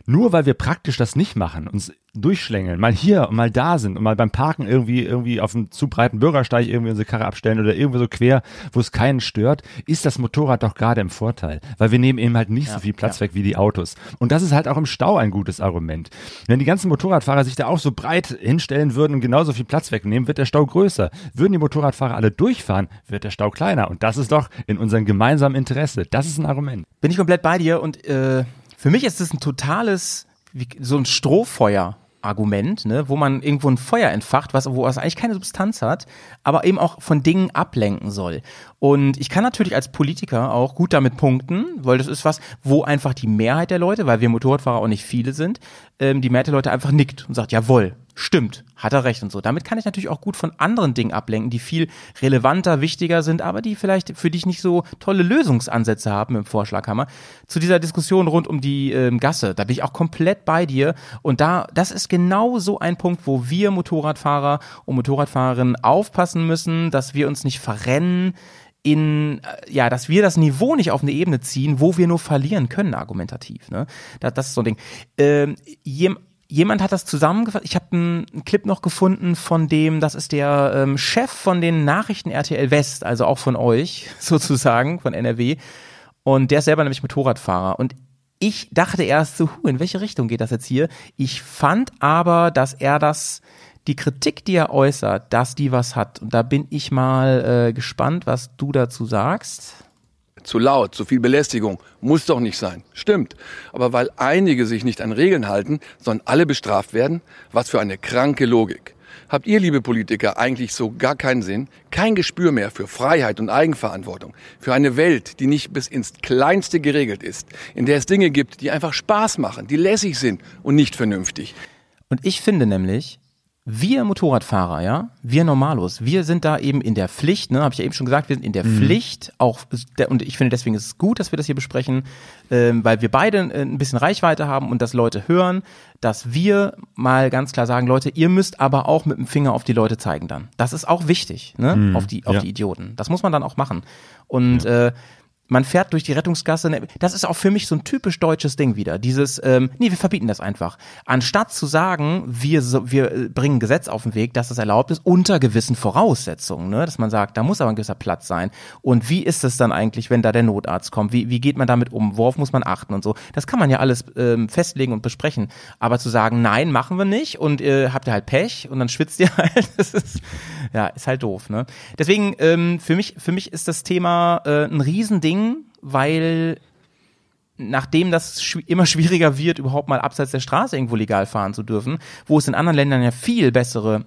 Nur weil wir praktisch das nicht machen, uns durchschlängeln, mal hier und mal da sind und mal beim Parken irgendwie irgendwie auf einem zu breiten Bürgersteig irgendwie unsere Karre abstellen oder irgendwo so quer, wo es keinen stört, ist das Motorrad doch gerade im Vorteil, weil wir nehmen eben halt nicht so viel Platz weg wie die Autos. Und das ist halt auch im Stau ein gutes Argument. Wenn die ganzen Motorradfahrer sich da auch so breit hinstellen würden und genauso viel Platz wegnehmen, wird der Stau größer. Würden die Motorradfahrer alle durchfahren, wird der Stau kleiner. Und das ist doch in unserem gemeinsamen Interesse. Das ist ein Argument. Bin ich komplett bei dir und äh, für mich ist es ein totales, so ein Strohfeuer. Argument, ne, wo man irgendwo ein Feuer entfacht, was, wo es eigentlich keine Substanz hat, aber eben auch von Dingen ablenken soll. Und ich kann natürlich als Politiker auch gut damit punkten, weil das ist was, wo einfach die Mehrheit der Leute, weil wir Motorradfahrer auch nicht viele sind, ähm, die Mehrheit der Leute einfach nickt und sagt, jawohl, stimmt, hat er recht und so. Damit kann ich natürlich auch gut von anderen Dingen ablenken, die viel relevanter, wichtiger sind, aber die vielleicht für dich nicht so tolle Lösungsansätze haben im Vorschlaghammer. Zu dieser Diskussion rund um die ähm, Gasse, da bin ich auch komplett bei dir. Und da, das ist genau so ein Punkt, wo wir Motorradfahrer und Motorradfahrerinnen aufpassen müssen, dass wir uns nicht verrennen in, äh, ja, dass wir das Niveau nicht auf eine Ebene ziehen, wo wir nur verlieren können, argumentativ. Ne? Das, das ist so ein Ding. Ähm, jem, jemand hat das zusammengefasst. Ich habe einen, Clip noch gefunden von dem, das ist der ähm, Chef von den Nachrichten RTL West, also auch von euch sozusagen, von NRW. Und der ist selber nämlich Motorradfahrer. Und ich dachte erst so, huh, in welche Richtung geht das jetzt hier? Ich fand aber, dass er das, die Kritik, die er äußert, dass die was hat. Und da bin ich mal äh, gespannt, was du dazu sagst. Zu laut, zu viel Belästigung. Muss doch nicht sein. Stimmt. Aber weil einige sich nicht an Regeln halten, sollen alle bestraft werden? Was für eine kranke Logik. Habt ihr, liebe Politiker, eigentlich so gar keinen Sinn? Kein Gespür mehr für Freiheit und Eigenverantwortung? Für eine Welt, die nicht bis ins Kleinste geregelt ist? In der es Dinge gibt, die einfach Spaß machen, die lässig sind und nicht vernünftig? Und ich finde nämlich, wir Motorradfahrer, ja, wir Normalos, wir sind da eben in der Pflicht, ne, habe ich ja eben schon gesagt, wir sind in der Pflicht, auch, und ich finde deswegen ist es gut, dass wir das hier besprechen, ähm, weil wir beide äh, ein bisschen Reichweite haben und dass Leute hören, dass wir mal ganz klar sagen, Leute, ihr müsst aber auch mit dem Finger auf die Leute zeigen dann. Das ist auch wichtig, ne, auf die, auf ja. die Idioten. Das muss man dann auch machen. Und äh, man fährt durch die Rettungsgasse. Das ist auch für mich so ein typisch deutsches Ding wieder. Dieses, ähm, nee, wir verbieten das einfach. Anstatt zu sagen, wir, so, wir äh, bringen Gesetz auf den Weg, dass das erlaubt ist, unter gewissen Voraussetzungen, ne? dass man sagt, da muss aber ein gewisser Platz sein. Und wie ist es dann eigentlich, wenn da der Notarzt kommt? Wie, wie geht man damit um? Worauf muss man achten und so? Das kann man ja alles ähm, festlegen und besprechen. Aber zu sagen, nein, machen wir nicht und äh, habt ihr halt Pech und dann schwitzt ihr halt, das ist, ja, ist halt doof. Ne? Deswegen, ähm, für, mich, für mich ist das Thema äh, ein Riesending, weil nachdem das immer schwieriger wird, überhaupt mal abseits der Straße irgendwo legal fahren zu dürfen, wo es in anderen Ländern ja viel bessere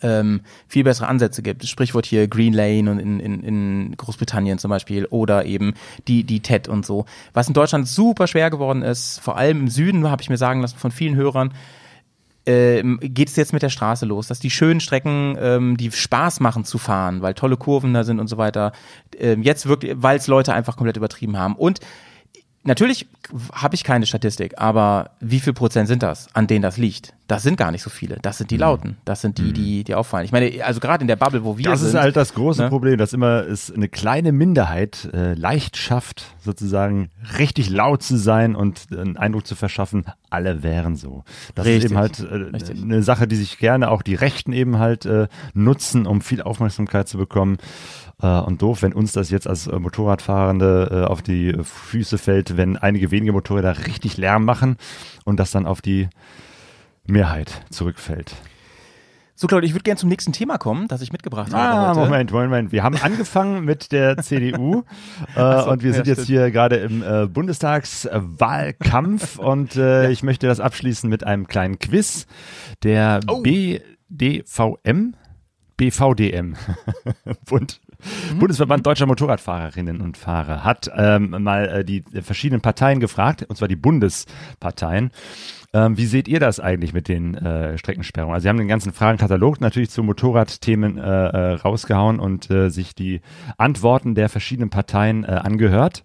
ähm, viel bessere Ansätze gibt. Sprichwort hier Green Lane und in, in, in Großbritannien zum Beispiel oder eben die, die TED und so. Was in Deutschland super schwer geworden ist, vor allem im Süden, habe ich mir sagen lassen von vielen Hörern, ähm, geht es jetzt mit der Straße los, dass die schönen Strecken, ähm, die Spaß machen zu fahren, weil tolle Kurven da sind und so weiter, ähm, jetzt wirklich, weil es Leute einfach komplett übertrieben haben. Und natürlich habe ich keine Statistik, aber wie viel Prozent sind das, an denen das liegt? Das sind gar nicht so viele. Das sind die Mhm. Lauten. Das sind die, die, die auffallen. Ich meine, also gerade in der Bubble, wo wir Das sind. ist halt das große ne? Problem, dass immer es eine kleine Minderheit äh, leicht schafft, sozusagen richtig laut zu sein und einen Eindruck zu verschaffen, alle wären so. Das ist Richtig, eben halt äh, eine Sache, die sich gerne auch die Rechten eben halt äh, nutzen, um viel Aufmerksamkeit zu bekommen. Äh, und doof, wenn uns das jetzt als äh, Motorradfahrende äh, auf die Füße fällt, wenn einige wenige Motorräder richtig Lärm machen und das dann auf die Mehrheit zurückfällt. So, Claudia, ich würde gerne zum nächsten Thema kommen, das ich mitgebracht habe. Ah, heute. Moment, Moment. Wir haben angefangen mit der CDU äh, so, und wir ja, sind jetzt stimmt. hier gerade im äh, Bundestagswahlkampf und äh, ich möchte das abschließen mit einem kleinen Quiz. Der Oh. BDVM, BVDM, Bund, Mhm. Bundesverband Deutscher Motorradfahrerinnen und Fahrer hat ähm, mal äh, die verschiedenen Parteien gefragt, und zwar die Bundesparteien. Ähm, wie seht ihr das eigentlich mit den äh, Streckensperrungen? Also sie haben den ganzen Fragenkatalog natürlich zu Motorradthemen äh, äh, rausgehauen und äh, sich die Antworten der verschiedenen Parteien äh, angehört.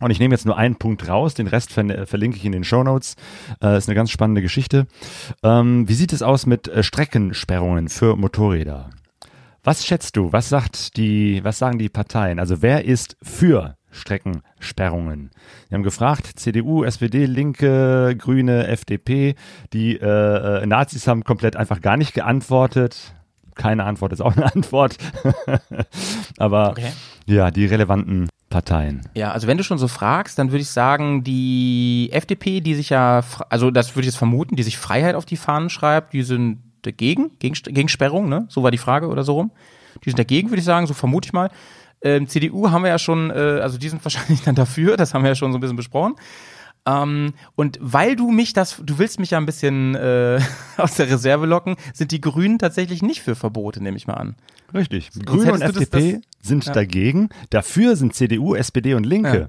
Und ich nehme jetzt nur einen Punkt raus, den Rest ver verlinke ich in den Shownotes. Äh, ist eine ganz spannende Geschichte. Ähm, wie sieht es aus mit äh, Streckensperrungen für Motorräder? Was schätzt du? Was sagt die, was sagen die Parteien? Also wer ist für Streckensperrungen? Wir haben gefragt, CDU, SPD, Linke, Grüne, FDP. Die äh, äh, Nazis haben komplett einfach gar nicht geantwortet. Keine Antwort ist auch eine Antwort. Aber Okay. ja, die relevanten Parteien. Ja, also wenn du schon so fragst, dann würde ich sagen, die FDP, die sich ja, also das würde ich jetzt vermuten, die sich Freiheit auf die Fahnen schreibt, die sind dagegen, gegen, gegen Sperrung, ne? So war die Frage oder so rum. Die sind dagegen, würde ich sagen, so vermute ich mal. Ähm, CDU haben wir ja schon, äh, also die sind wahrscheinlich dann dafür, das haben wir ja schon so ein bisschen besprochen. Ähm, und weil du mich das, du willst mich ja ein bisschen äh, aus der Reserve locken, sind die Grünen tatsächlich nicht für Verbote, nehme ich mal an. Richtig. Grüne und du das- FDP das- sind ja. dagegen. Dafür sind CDU, SPD und Linke.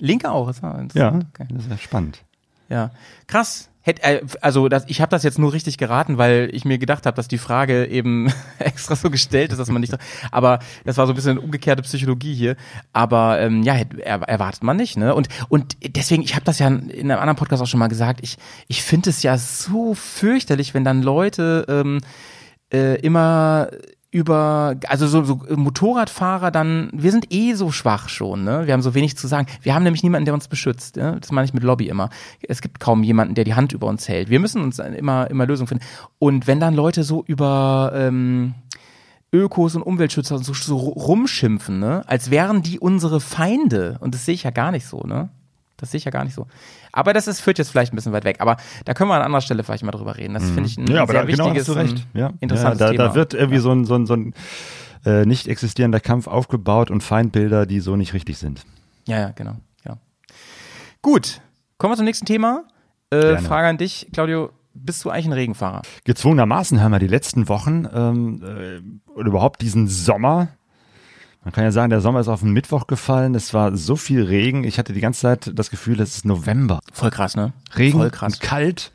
Linke auch, ist ja Ja, interessant. Okay. das ist ja spannend. Ja, krass. Hätt, äh, also das, ich habe das jetzt nur richtig geraten, weil ich mir gedacht habe, dass die Frage eben extra so gestellt ist, dass man nicht. Aber das war so ein bisschen umgekehrte Psychologie hier. Aber ähm, ja, er, erwartet man nicht, ne? Und und deswegen, ich habe das ja in einem anderen Podcast auch schon mal gesagt. Ich ich finde es ja so fürchterlich, wenn dann Leute ähm, äh, immer über, also so, so Motorradfahrer dann, wir sind eh so schwach schon, ne? Wir haben so wenig zu sagen. Wir haben nämlich niemanden, der uns beschützt. Ne? Das meine ich mit Lobby immer. Es gibt kaum jemanden, der die Hand über uns hält. Wir müssen uns immer, immer Lösungen finden. Und wenn dann Leute so über ähm, Ökos und Umweltschützer und so, so rumschimpfen, ne? Als wären die unsere Feinde. Und das sehe ich ja gar nicht so, ne? Das sehe ich ja gar nicht so. Aber das ist, führt jetzt vielleicht ein bisschen weit weg. Aber da können wir an anderer Stelle vielleicht mal drüber reden. Das finde ich ein Ja, aber sehr da, genau wichtiges, hast du recht. Ja. interessantes ja, da, Thema. da wird irgendwie so ein, so ein, so ein äh, nicht existierender Kampf aufgebaut und Feindbilder, die so nicht richtig sind. Ja, ja, genau. Ja. Gut, kommen wir zum nächsten Thema. Äh. Frage an dich, Claudio. Bist du eigentlich ein Regenfahrer? Gezwungenermaßen haben wir die letzten Wochen ähm, äh, oder überhaupt diesen Sommer. Man kann ja sagen, der Sommer ist auf den Mittwoch gefallen. Es war so viel Regen. Ich hatte die ganze Zeit das Gefühl, es ist November. Voll krass, ne? Regen Voll krass. und kalt.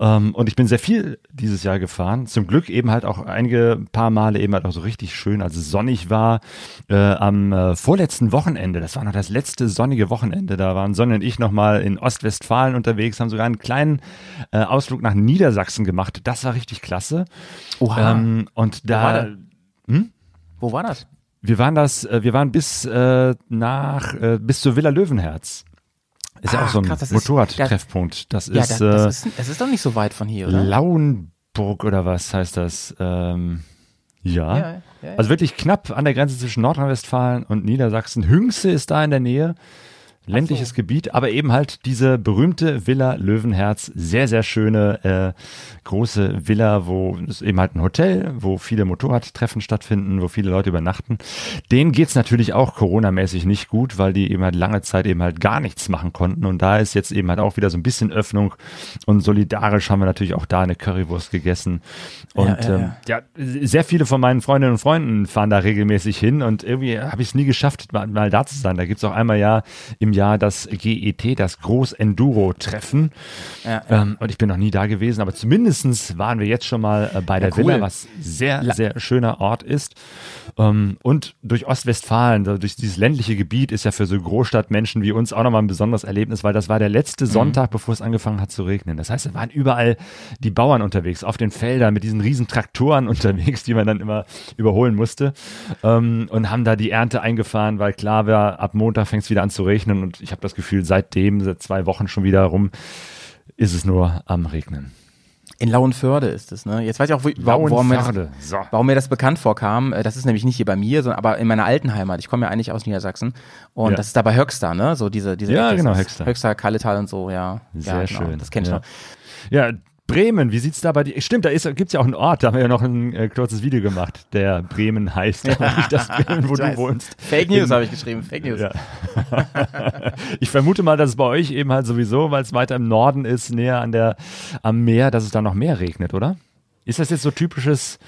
Ähm, und ich bin sehr viel dieses Jahr gefahren. Zum Glück eben halt auch einige paar Male eben halt auch so richtig schön, als es sonnig war. Äh, am äh, vorletzten Wochenende, das war noch das letzte sonnige Wochenende, da waren Sonne und ich nochmal in Ostwestfalen unterwegs, haben sogar einen kleinen äh, Ausflug nach Niedersachsen gemacht. Das war richtig klasse. Oha. Ähm, und war da, der? Wo war das? Wir waren das, äh, wir waren bis äh, nach, äh, bis zur Villa Löwenherz. Ist ja Ach, auch so ein Motorradtreffpunkt. Das Ja, ist, das, äh, das, ist, das ist doch nicht so weit von hier, oder? Lauenburg oder was heißt das? Ähm, ja. Ja, ja, ja. Also wirklich knapp an der Grenze zwischen Nordrhein-Westfalen und Niedersachsen. Hünxe ist da in der Nähe. Ländliches Gebiet, aber eben halt diese berühmte Villa Löwenherz. Sehr, sehr schöne, äh, große Villa, wo es eben halt ein Hotel, wo viele Motorradtreffen stattfinden, wo viele Leute übernachten. Denen geht's natürlich auch Corona-mäßig nicht gut, weil die eben halt lange Zeit eben halt gar nichts machen konnten. Und da ist jetzt eben halt auch wieder so ein bisschen Öffnung. Und solidarisch haben wir natürlich auch da eine Currywurst gegessen. Und Ja, ja, ähm, ja, sehr viele von meinen Freundinnen und Freunden fahren da regelmäßig hin und irgendwie habe ich es nie geschafft, mal, mal da zu sein. Da gibt's auch einmal ja im Jahr das GET, das Groß-Enduro-Treffen. Ja, Ähm, und ich bin noch nie da gewesen, aber zumindestens waren wir jetzt schon mal äh, bei der cool. Villa, was sehr, sehr schöner Ort ist. Ähm, und durch Ostwestfalen, durch dieses ländliche Gebiet ist ja für so Großstadtmenschen wie uns auch nochmal ein besonderes Erlebnis, weil das war der letzte Mhm. Sonntag, bevor es angefangen hat zu regnen. Das heißt, da waren überall die Bauern unterwegs, auf den Feldern mit diesen riesen Traktoren unterwegs, die man dann immer überholen musste ähm, und haben da die Ernte eingefahren, weil klar war, ab Montag fängt es wieder an zu regnen und ich habe das Gefühl, seitdem, seit zwei Wochen schon wieder rum, ist es nur am Regnen. In Lauenförde ist es, ne? Jetzt weiß ich auch, wo, warum, mir das. So. warum mir das bekannt vorkam. Äh, Das ist nämlich nicht hier bei mir, sondern aber in meiner alten Heimat. Ich komme ja eigentlich aus Niedersachsen. Und Ja. das ist da bei Höxter, ne? So diese, diese Ja, genau. Höxter. Höxter, Kalletal und so, ja. Sehr ja, genau, schön. Das kenn ich ja. noch. Ja, Bremen, wie sieht's da bei dir? Stimmt, da ist, gibt's ja auch einen Ort, da haben wir ja noch ein äh, kurzes Video gemacht, der Bremen heißt, aber nicht das Bremen, wo du wohnst. Fake News habe ich geschrieben, Fake News. Ja. ich vermute mal, dass es bei euch eben halt sowieso, weil es weiter im Norden ist, näher an der, am Meer, dass es da noch mehr regnet, oder? Ist das jetzt so typisches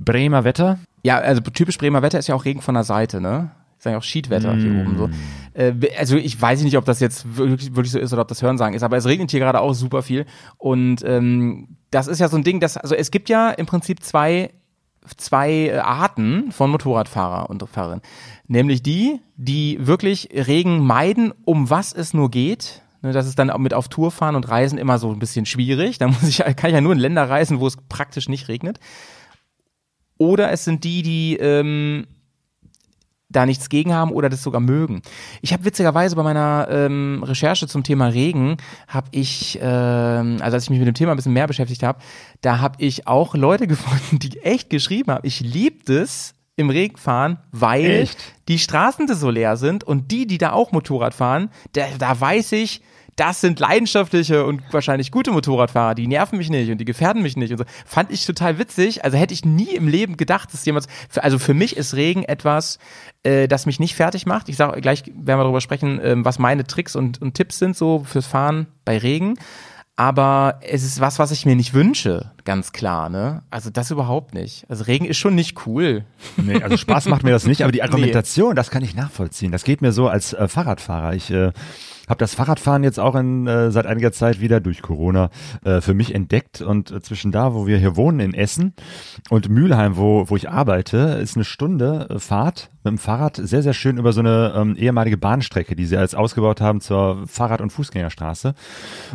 Bremer Wetter? Ja, also typisch Bremer Wetter ist ja auch Regen von der Seite, ne? Ist ja auch Schiedwetter hier Mm. oben so. Äh, also ich weiß nicht, ob das jetzt wirklich, wirklich so ist oder ob das Hörensagen ist, aber es regnet hier gerade auch super viel. Und ähm, das ist ja so ein Ding, dass, also es gibt ja im Prinzip zwei, zwei äh, Arten von Motorradfahrer und Fahrerinnen. Nämlich die, die wirklich Regen meiden, um was es nur geht. Ne, Das ist dann auch mit auf Tour fahren und Reisen immer so ein bisschen schwierig. Da muss ich, kann ich ja nur in Länder reisen, wo es praktisch nicht regnet. Oder es sind die, die ähm, da nichts gegen haben oder das sogar mögen. Ich habe witzigerweise bei meiner ähm, Recherche zum Thema Regen, habe ich, ähm, also als ich mich mit dem Thema ein bisschen mehr beschäftigt habe, da habe ich auch Leute gefunden, die echt geschrieben haben, ich liebe es im Regen fahren, weil Echt? die Straßen so leer sind und die, die da auch Motorrad fahren, da, da weiß ich, das sind leidenschaftliche und wahrscheinlich gute Motorradfahrer, die nerven mich nicht und die gefährden mich nicht und so. Fand ich total witzig. Also hätte ich nie im Leben gedacht, dass jemand, für, also für mich ist Regen etwas, äh, das mich nicht fertig macht. Ich sage gleich, werden wir darüber sprechen, ähm, was meine Tricks und, und Tipps sind so fürs Fahren bei Regen. Aber es ist was, was ich mir nicht wünsche, ganz klar, ne? Also das überhaupt nicht. Also Regen ist schon nicht cool. Nee, also Spaß macht mir das nicht, aber die Argumentation, das kann ich nachvollziehen. Das geht mir so als äh, Fahrradfahrer. Ich äh, habe das Fahrradfahren jetzt auch in, äh, seit einiger Zeit wieder durch Corona äh, für mich entdeckt und äh, zwischen da, wo wir hier wohnen in Essen und Mülheim, wo, wo ich arbeite, ist eine Stunde äh, Fahrt mit dem Fahrrad sehr, sehr schön über so eine ähm, ehemalige Bahnstrecke, die sie als ausgebaut haben zur Fahrrad- und Fußgängerstraße.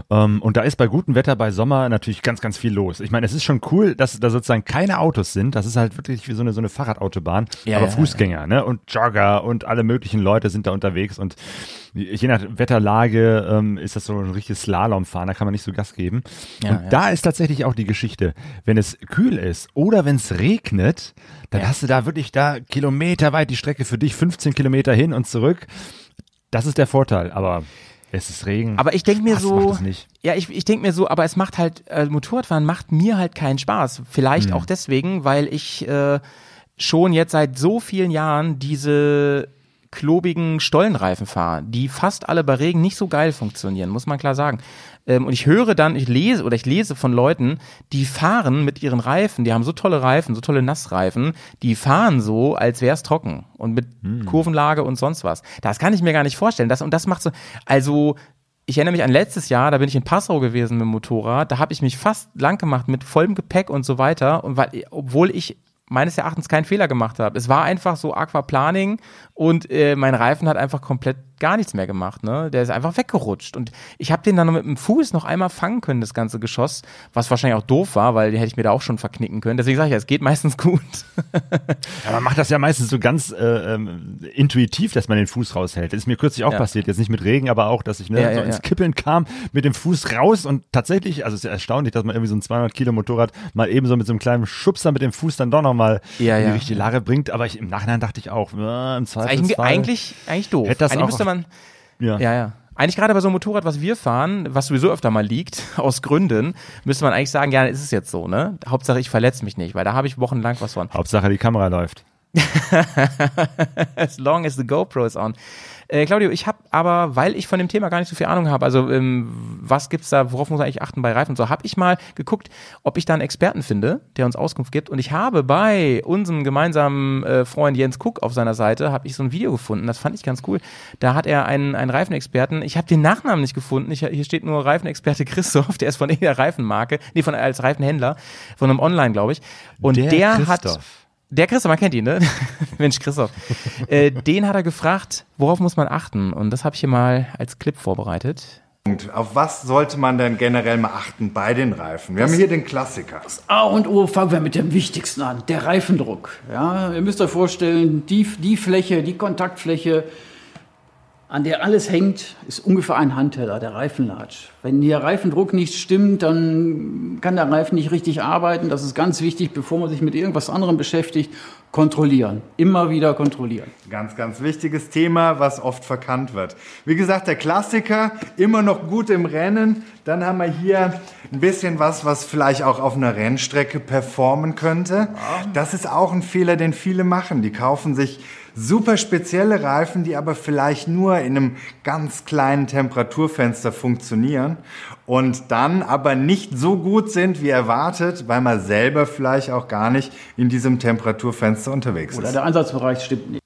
Ähm, und da ist bei gutem Wetter, bei Sommer natürlich ganz, ganz viel los. Ich meine, es ist schon cool, dass da sozusagen keine Autos sind. Das ist halt wirklich wie so eine, so eine Fahrradautobahn, Ja, aber ja, Fußgänger, ne? Und Jogger und alle möglichen Leute sind da unterwegs und je nach Wetterlage ähm, ist das so ein richtiges Slalomfahren, da kann man nicht so Gas geben. Ja, und ja. da ist tatsächlich auch die Geschichte, wenn es kühl ist oder wenn es regnet, dann Ja. hast du da wirklich da kilometerweit die Strecke für dich, 15 Kilometer hin und zurück. Das ist der Vorteil, aber es ist Regen. Aber ich denke mir Spaß so, macht es nicht. ja, ich, ich denke mir so, aber es macht halt, äh, Motorradfahren macht mir halt keinen Spaß. Vielleicht Hm. auch deswegen, weil ich äh, schon jetzt seit so vielen Jahren diese klobigen Stollenreifen fahre, die fast alle bei Regen nicht so geil funktionieren, muss man klar sagen. Ähm, und ich höre dann, ich lese oder ich lese von Leuten, die fahren mit ihren Reifen, die haben so tolle Reifen, so tolle Nassreifen, die fahren so, als wäre es trocken und mit Kurvenlage und sonst was. Das kann ich mir gar nicht vorstellen. Das, und das macht so, also ich erinnere mich an letztes Jahr, da bin ich in Passau gewesen mit dem Motorrad, da habe ich mich fast lang gemacht mit vollem Gepäck und so weiter und weil, obwohl ich meines Erachtens keinen Fehler gemacht habe. Es war einfach so Aquaplaning und äh, mein Reifen hat einfach komplett gar nichts mehr gemacht. Ne? Der ist einfach weggerutscht und ich habe den dann noch mit dem Fuß noch einmal fangen können, das ganze Geschoss, was wahrscheinlich auch doof war, weil den hätte ich mir da auch schon verknicken können. Deswegen sage ich, ja, es geht meistens gut. Ja, man macht das ja meistens so ganz äh, ähm, intuitiv, dass man den Fuß raushält. Das ist mir kürzlich auch Ja. passiert, jetzt nicht mit Regen, aber auch, dass ich ne, Ja, so ins. Kippeln kam, mit dem Fuß raus und tatsächlich, also es ist ja erstaunlich, dass man irgendwie so ein 200 Kilo Motorrad mal eben so mit so einem kleinen Schubser mit dem Fuß dann doch nochmal Ja, in die richtige Lage bringt. Aber ich, im Nachhinein dachte ich auch, äh, im Eigentlich, Zweifelsfall. eigentlich, eigentlich doof. Hätte das eigentlich auch müsste auf- man, ja. Ja, ja. Eigentlich gerade bei so einem Motorrad, was wir fahren, was sowieso öfter mal liegt, aus Gründen, müsste man eigentlich sagen, ja, ist es jetzt so, ne? Hauptsache ich verletze mich nicht, weil da habe ich wochenlang was von. Hauptsache die Kamera läuft. as long as the GoPro is on. Äh, Claudio, ich habe aber, weil ich von dem Thema gar nicht so viel Ahnung habe, also ähm, was gibt's da, worauf muss man eigentlich achten bei Reifen und so, habe ich mal geguckt, ob ich da einen Experten finde, der uns Auskunft gibt. Und ich habe bei unserem gemeinsamen äh, Freund Jens Cook auf seiner Seite, habe ich so ein Video gefunden, das fand ich ganz cool. Da hat er einen, einen Reifenexperten, ich habe den Nachnamen nicht gefunden, ich, hier steht nur Reifenexperte Christoph, der ist von irgendeiner Reifenmarke, nee, von als Reifenhändler, von einem Online, glaube ich. Und der, der hat der Christoph, man kennt ihn, ne? Mensch, Christoph. Äh, den hat er gefragt, worauf muss man achten? Und das habe ich hier mal als Clip vorbereitet. Auf was sollte man denn generell mal achten bei den Reifen? Wir das haben hier den Klassiker. Das A und O fangen wir mit dem Wichtigsten an, der Reifendruck. Ja, ihr müsst euch vorstellen, die, die Fläche, die Kontaktfläche an der alles hängt, ist ungefähr ein Handteller, der Reifenlatsch. Wenn der Reifendruck nicht stimmt, dann kann der Reifen nicht richtig arbeiten. Das ist ganz wichtig, bevor man sich mit irgendwas anderem beschäftigt. Kontrollieren. Immer wieder kontrollieren. Ganz, ganz wichtiges Thema, was oft verkannt wird. Wie gesagt, der Klassiker, immer noch gut im Rennen. Dann haben wir hier ein bisschen was, was vielleicht auch auf einer Rennstrecke performen könnte. Das ist auch ein Fehler, den viele machen. Die kaufen sich super spezielle Reifen, die aber vielleicht nur in einem ganz kleinen Temperaturfenster funktionieren und dann aber nicht so gut sind wie erwartet, weil man selber vielleicht auch gar nicht in diesem Temperaturfenster unterwegs Oder ist. Oder der Einsatzbereich stimmt nicht.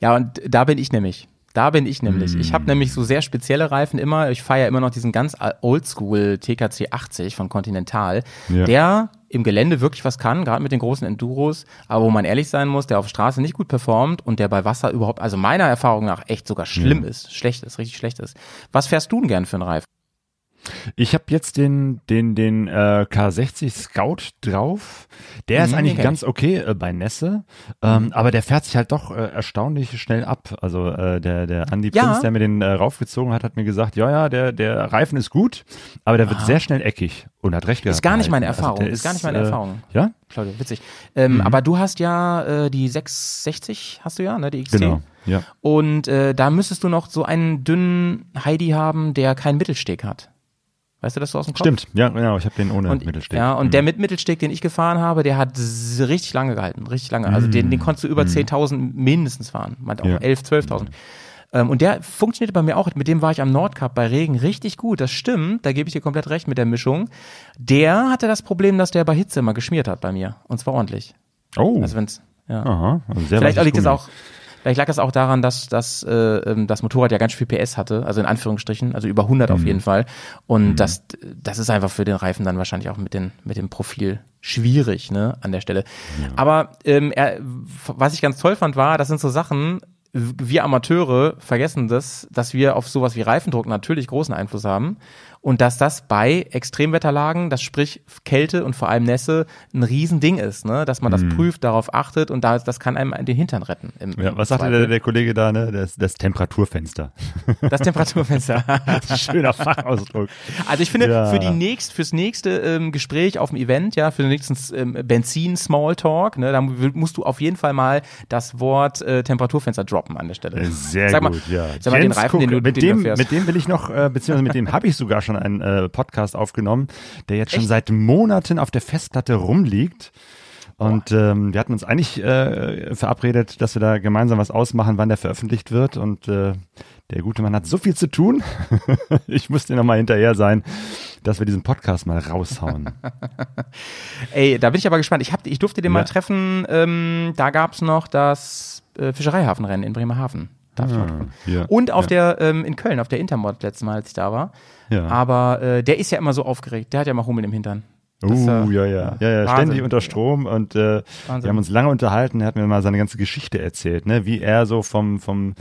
Ja, und da bin ich nämlich. Da bin ich nämlich. Mm. Ich habe nämlich so sehr spezielle Reifen immer. Ich fahre ja immer noch diesen ganz oldschool TKC 80 von Continental, ja. der im Gelände wirklich was kann, gerade mit den großen Enduros, aber wo man ehrlich sein muss, der auf Straße nicht gut performt und der bei Wasser überhaupt, also meiner Erfahrung nach echt sogar schlimm ja. ist, schlecht ist, richtig schlecht ist. Was fährst du denn gern für einen Reifen? Ich habe jetzt den, den, den äh, K60 Scout drauf. Der mhm, ist eigentlich ganz okay äh, bei Nässe, ähm, mhm. aber der fährt sich halt doch äh, erstaunlich schnell ab. Also äh, der, der Andi ja. Prinz, der mir den äh, raufgezogen hat, hat mir gesagt, ja, ja, der, der Reifen ist gut, aber der wird Aha. sehr schnell eckig und hat recht gehabt. Ist gar nicht meine also Erfahrung. Also ist, ist, gar nicht meine äh, Erfahrung. Ja? Claudio, witzig. Ähm, mhm. Aber du hast ja äh, die 660, hast du ja, ne, die XT. Genau. Ja. Und äh, da müsstest du noch so einen dünnen Heidi haben, der keinen Mittelsteg hat. Weißt du das so aus dem Kopf? Stimmt, ja, genau, ich habe den ohne und, Mittelsteg. Ja, und mhm. der mit Mittelsteg, den ich gefahren habe, der hat richtig lange gehalten, richtig lange. Also den, den konntest du über mhm. 10.000 mindestens fahren, meint auch ja. 11, 12.000. Ähm, und der funktionierte bei mir auch. Mit dem war ich am Nordcup bei Regen richtig gut. Das stimmt, da gebe ich dir komplett recht mit der Mischung. Der hatte das Problem, dass der bei Hitze immer geschmiert hat bei mir. Und zwar ordentlich. Oh. Also wenn's, ja. Aha, also Vielleicht liegt es auch, Vielleicht lag es auch daran, dass, dass äh, ähm, das Motorrad ja ganz viel PS hatte, also in Anführungsstrichen, also über 100 mhm. auf jeden Fall. Und mhm. das, das ist einfach für den Reifen dann wahrscheinlich auch mit, den, mit dem Profil schwierig ne, an der Stelle. Ja. Aber ähm, er, was ich ganz toll fand, war, das sind so Sachen, wir Amateure vergessen das, dass wir auf sowas wie Reifendruck natürlich großen Einfluss haben und dass das bei Extremwetterlagen, das sprich Kälte und vor allem Nässe, ein Riesending ist, ne? dass man das mhm. prüft, darauf achtet und da, das kann einem den Hintern retten. Im, ja, was sagte der, der, Kollege da, ne? Das, das Temperaturfenster. Das Temperaturfenster. Schöner Fachausdruck. Also ich finde, ja. für die nächst, fürs nächste ähm, Gespräch auf dem Event, ja, für den nächsten ähm, Benzin-Smalltalk, ne, da musst du auf jeden Fall mal das Wort äh, Temperaturfenster droppen an der Stelle. Sehr sag gut, mal, ja. Sag mal, den Reifen, den du, mit den dem, mit dem will ich noch, äh, beziehungsweise mit dem habe ich sogar schon einen äh, Podcast aufgenommen, der jetzt schon Echt? seit Monaten auf der Festplatte rumliegt. Und ähm, wir hatten uns eigentlich äh, verabredet, dass wir da gemeinsam was ausmachen, wann der veröffentlicht wird. Und äh, der gute Mann hat so viel zu tun. ich musste nochmal hinterher sein, dass wir diesen Podcast mal raushauen. Ey, da bin ich aber gespannt. Ich, hab, ich durfte den ja. mal treffen. Ähm, da gab's noch das äh, Fischereihafenrennen in Bremerhaven. Darf ich mal ah, ja, Und auf ja. der, ähm, in Köln, auf der Intermod letztes Mal, als ich da war. Ja. Aber äh, der ist ja immer so aufgeregt. Der hat ja immer Hummel im Hintern. Das, uh, ja, ja, ja, ja, ständig unter Strom und äh, wir haben uns lange unterhalten. Er hat mir mal seine ganze Geschichte erzählt, ne, wie er so vom vom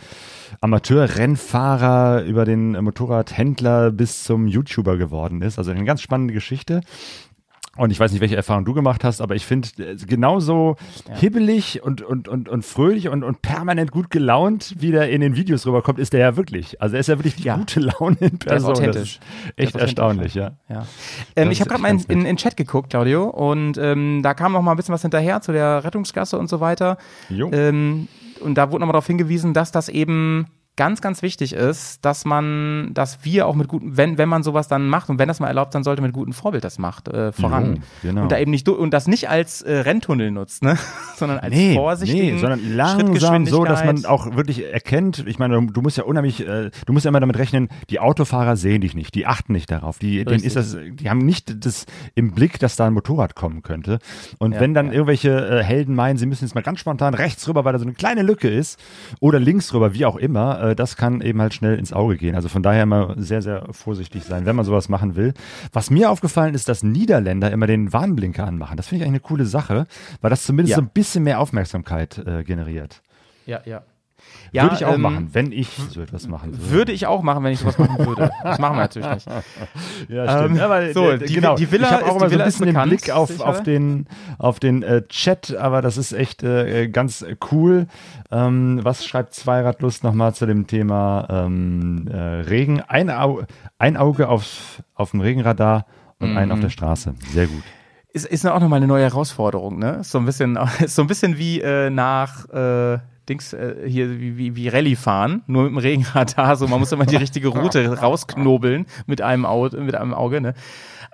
Amateurrennfahrer über den Motorradhändler bis zum YouTuber geworden ist. Also eine ganz spannende Geschichte. Und ich weiß nicht, welche Erfahrung du gemacht hast, aber ich finde, äh, genauso ja. hibbelig und, und, und, und fröhlich und, und permanent gut gelaunt, wie der in den Videos rüberkommt, ist der ja wirklich. Also er ist ja wirklich die ja. gute Laune in Person. Der ist authentisch. echt erstaunlich, ja. ja. Ähm, ich habe gerade mal in, in, in Chat geguckt, Claudio, und ähm, da kam noch mal ein bisschen was hinterher zu der Rettungsgasse und so weiter. Jo. Ähm, und da wurde nochmal darauf hingewiesen, dass das eben ganz, ganz wichtig ist, dass man, dass wir auch mit guten, wenn, wenn man sowas dann macht und wenn das mal erlaubt sein sollte, mit gutem Vorbild das macht, äh, voran. Jo, genau. Und da eben nicht, du- und das nicht als äh, Renntunnel nutzt, ne? sondern als Nee, vorsichtigen nee, sondern langsam so, dass man auch wirklich erkennt, ich meine, du musst ja unheimlich, äh, du musst ja immer damit rechnen, die Autofahrer sehen dich nicht, die achten nicht darauf, die, denen ist das, die haben nicht das im Blick, dass da ein Motorrad kommen könnte. Und Ja, wenn dann ja. irgendwelche äh, Helden meinen, sie müssen jetzt mal ganz spontan rechts rüber, weil da so eine kleine Lücke ist, oder links rüber, wie auch immer, äh, das kann eben halt schnell ins Auge gehen. Also von daher immer sehr, sehr vorsichtig sein, wenn man sowas machen will. Was mir aufgefallen ist, dass Niederländer immer den Warnblinker anmachen. Das finde ich eigentlich eine coole Sache, weil das zumindest Ja. so ein bisschen mehr Aufmerksamkeit äh, generiert. Ja, ja. Würde ich auch ähm, machen, wenn ich so etwas machen würde. Würde ich auch machen, wenn ich sowas machen würde. Das machen wir natürlich nicht. Ja, Ähm, ja, weil, so, äh, die- genau. die Villa ich habe auch immer so ein bisschen den bekannt, Blick auf, sicher. auf den, auf den äh, Chat, aber das ist echt äh, ganz cool. Ähm, was schreibt Zweiradlust nochmal zu dem Thema ähm, äh, Regen? Ein, Au ein Auge auf, auf dem Regenradar und ein Mhm. auf der Straße. Sehr gut. Ist, ist auch nochmal eine neue Herausforderung, ne? Ist so ein bisschen, ist so ein bisschen wie äh, nach äh, Dings äh, hier wie, wie, wie Rallye fahren, nur mit dem Regenradar. So, man muss immer die richtige Route rausknobeln mit einem Auge, mit einem Auge, ne?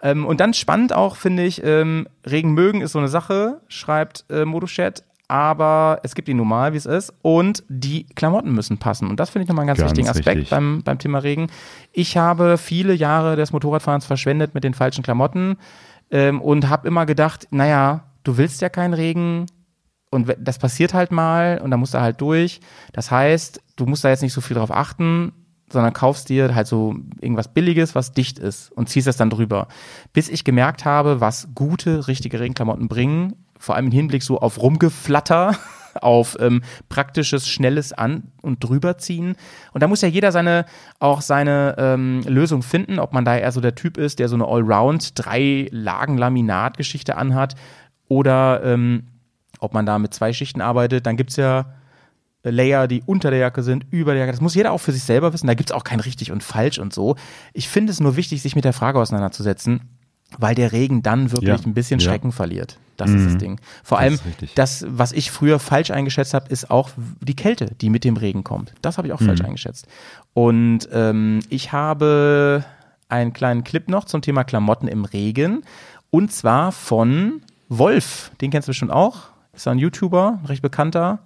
Ähm, und dann spannend auch, finde ich, ähm, Regen mögen ist so eine Sache, schreibt äh, Moduchat, aber es gibt ihn normal, wie es ist. Und die Klamotten müssen passen. Und das finde ich nochmal einen ganz, Ganz wichtigen Aspekt richtig. beim, beim Thema Regen. Ich habe viele Jahre des Motorradfahrens verschwendet mit den falschen Klamotten ähm, und habe immer gedacht, naja, du willst ja keinen Regen und das passiert halt mal und dann musst du halt durch. Das heißt, du musst da jetzt nicht so viel drauf achten, sondern kaufst dir halt so irgendwas Billiges, was dicht ist und ziehst das dann drüber. Bis ich gemerkt habe, was gute, richtige Regenklamotten bringen, vor allem im Hinblick so auf Rumgeflatter, auf ähm, praktisches, schnelles An- und drüberziehen. Und da muss ja jeder seine, auch seine ähm, Lösung finden, ob man da eher so der Typ ist, der so eine Allround drei Lagen Laminat-Geschichte anhat oder ähm, ob man da mit zwei Schichten arbeitet. Dann gibt's ja Layer, die unter der Jacke sind, über der Jacke. Das muss jeder auch für sich selber wissen. Da gibt's auch kein richtig und falsch und so. Ich finde es nur wichtig, sich mit der Frage auseinanderzusetzen, weil der Regen dann wirklich Ja, ein bisschen ja. Schrecken verliert. Das ist das Ding. Vor Das allem, das, was ich früher falsch eingeschätzt habe, ist auch die Kälte, die mit dem Regen kommt. Das habe ich auch falsch eingeschätzt. Und ähm, ich habe einen kleinen Clip noch zum Thema Klamotten im Regen. Und zwar von Wolf. Den kennst du bestimmt auch. Ist ein YouTuber, ein recht bekannter.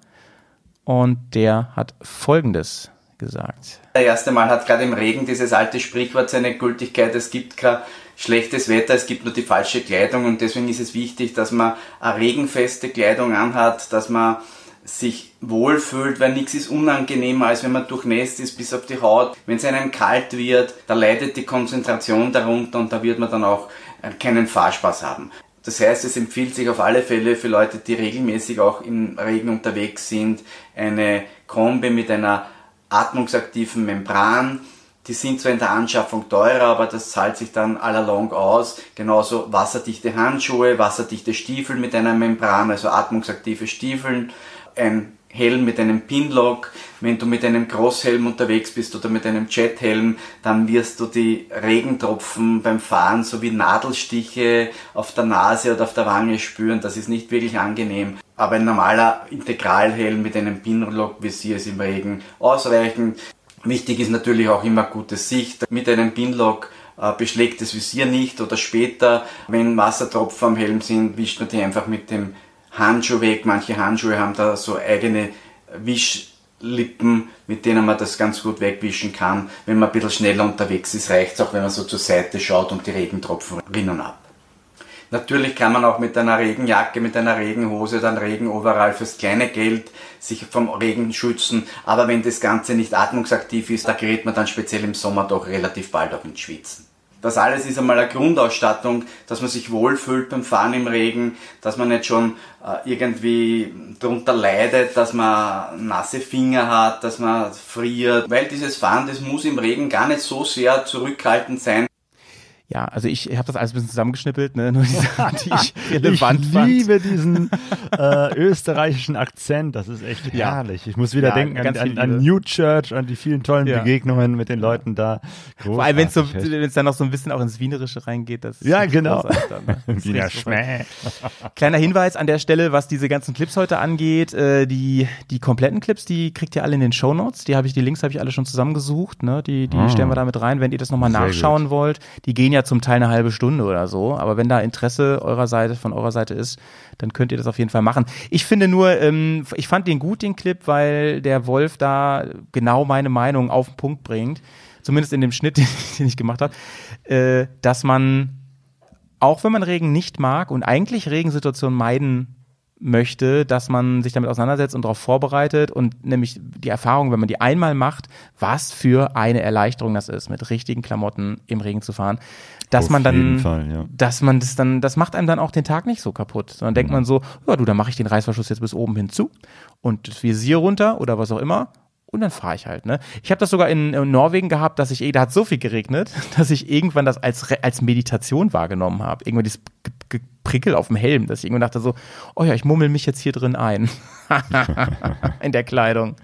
Und der hat Folgendes gesagt. Das erste Mal hat gerade im Regen dieses alte Sprichwort seine Gültigkeit. Es gibt kein schlechtes Wetter, es gibt nur die falsche Kleidung und deswegen ist es wichtig, dass man eine regenfeste Kleidung anhat, dass man sich wohlfühlt, weil nichts ist unangenehmer, als wenn man durchnässt ist bis auf die Haut. Wenn es einem kalt wird, da leidet die Konzentration darunter und da wird man dann auch keinen Fahrspaß haben. Das heißt, es empfiehlt sich auf alle Fälle für Leute, die regelmäßig auch im Regen unterwegs sind, eine Kombi mit einer atmungsaktiven Membran. Die sind zwar in der Anschaffung teurer, aber das zahlt sich dann allalong aus. Genauso wasserdichte Handschuhe, wasserdichte Stiefel mit einer Membran, also atmungsaktive Stiefeln, ein Helm mit einem Pinlock. Wenn du mit einem Großhelm unterwegs bist oder mit einem Jethelm, dann wirst du die Regentropfen beim Fahren sowie Nadelstiche auf der Nase oder auf der Wange spüren. Das ist nicht wirklich angenehm. Aber ein normaler Integralhelm mit einem Pinlock-Visier ist im Regen ausreichend. Wichtig ist natürlich auch immer gute Sicht. Mit einem Pinlock äh, beschlägt das Visier nicht oder später, wenn Wassertropfen am Helm sind, wischt man die einfach mit dem Handschuh weg. Manche Handschuhe haben da so eigene Wischlippen, mit denen man das ganz gut wegwischen kann. Wenn man ein bisschen schneller unterwegs ist, reicht es auch, wenn man so zur Seite schaut und die Regentropfen rinnen ab. Natürlich kann man auch mit einer Regenjacke, mit einer Regenhose, dann Regenoverall fürs kleine Geld sich vom Regen schützen. Aber wenn das Ganze nicht atmungsaktiv ist, da gerät man dann speziell im Sommer doch relativ bald auch ins Schwitzen. Das alles ist einmal eine Grundausstattung, dass man sich wohlfühlt beim Fahren im Regen, dass man nicht schon äh, irgendwie darunter leidet, dass man nasse Finger hat, dass man friert. Weil dieses Fahren, das muss im Regen gar nicht so sehr zurückhaltend sein. Ja, also ich habe das alles ein bisschen zusammengeschnippelt, ne? nur die Sachen, die ich relevant ich fand. liebe diesen äh, österreichischen Akzent, das ist echt Ja. herrlich. Ich muss wieder Ja, denken an, an, an. New Church, an die vielen tollen Ja. Begegnungen mit den Leuten da. Vor allem, wenn es so, Großartig, wenn's dann noch so ein bisschen auch ins Wienerische reingeht. Das ist Ja, genau. großartig Dann, ne? Wiener großartig. Schmäh. Kleiner Hinweis an der Stelle, was diese ganzen Clips heute angeht. Äh, die, die kompletten Clips, die kriegt ihr alle in den Shownotes. Die habe ich, die Links habe ich alle schon zusammengesucht. Ne? Die, die Ah. stellen wir da mit rein, wenn ihr das nochmal nachschauen wollt. Die gehen ja zum Teil eine halbe Stunde oder so. Aber wenn da Interesse eurer Seite, von eurer Seite ist, dann könnt ihr das auf jeden Fall machen. Ich finde nur, ähm, ich fand den gut, den Clip, weil der Wolf da genau meine Meinung auf den Punkt bringt. Zumindest in dem Schnitt, den, den ich gemacht habe, äh, dass man auch wenn man Regen nicht mag und eigentlich Regensituationen meiden möchte, dass man sich damit auseinandersetzt und darauf vorbereitet und nämlich die Erfahrung, wenn man die einmal macht, was für eine Erleichterung das ist, mit richtigen Klamotten im Regen zu fahren, dass Auf man dann, Fall, ja. dass man das dann, das macht einem dann auch den Tag nicht so kaputt, sondern denkt man so, ja du, dann mache ich den Reißverschluss jetzt bis oben hin zu und das Visier runter oder was auch immer und dann fahre ich halt, ne? Ich habe das sogar in, in Norwegen gehabt, dass ich, eh- da hat so viel geregnet, dass ich irgendwann das als, als Meditation wahrgenommen habe. Irgendwann dieses Geprickel auf dem Helm, dass ich irgendwann dachte so, oh ja, ich mummel mich jetzt hier drin ein. in der Kleidung.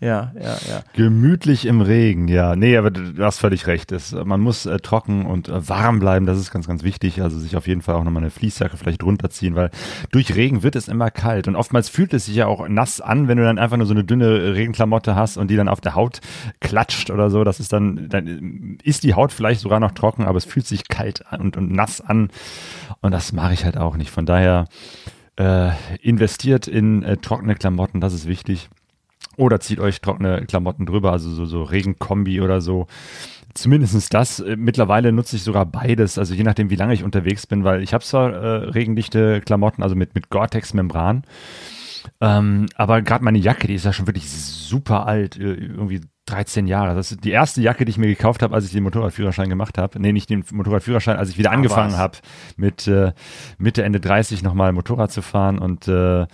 Ja, ja, ja. Gemütlich im Regen, ja. Nee, aber du hast völlig recht. Es, man muss äh, trocken und äh, warm bleiben, das ist ganz, ganz wichtig. Also sich auf jeden Fall auch nochmal eine Fließjacke vielleicht runterziehen, weil durch Regen wird es immer kalt. Und oftmals fühlt es sich ja auch nass an, wenn du dann einfach nur so eine dünne Regenklamotte hast und die dann auf der Haut klatscht oder so. Das ist dann, dann ist die Haut vielleicht sogar noch trocken, aber es fühlt sich kalt an und, und nass an. Und das mache ich halt auch nicht. Von daher äh, investiert in äh, trockene Klamotten, das ist wichtig. Oder zieht euch trockene Klamotten drüber, also so, so Regenkombi oder so. Zumindestens das. Äh, Mittlerweile nutze ich sogar beides, also je nachdem, wie lange ich unterwegs bin, weil ich habe zwar äh, regendichte Klamotten, also mit, mit Gore-Tex-Membran, ähm, aber gerade meine Jacke, die ist ja schon wirklich super alt, äh, irgendwie 13 Jahre. Das ist die erste Jacke, die ich mir gekauft habe, als ich den Motorradführerschein gemacht habe. Nee, nicht den Motorradführerschein, als ich wieder angefangen was. habe, mit äh, Mitte, Ende 30 nochmal Motorrad zu fahren. Und äh,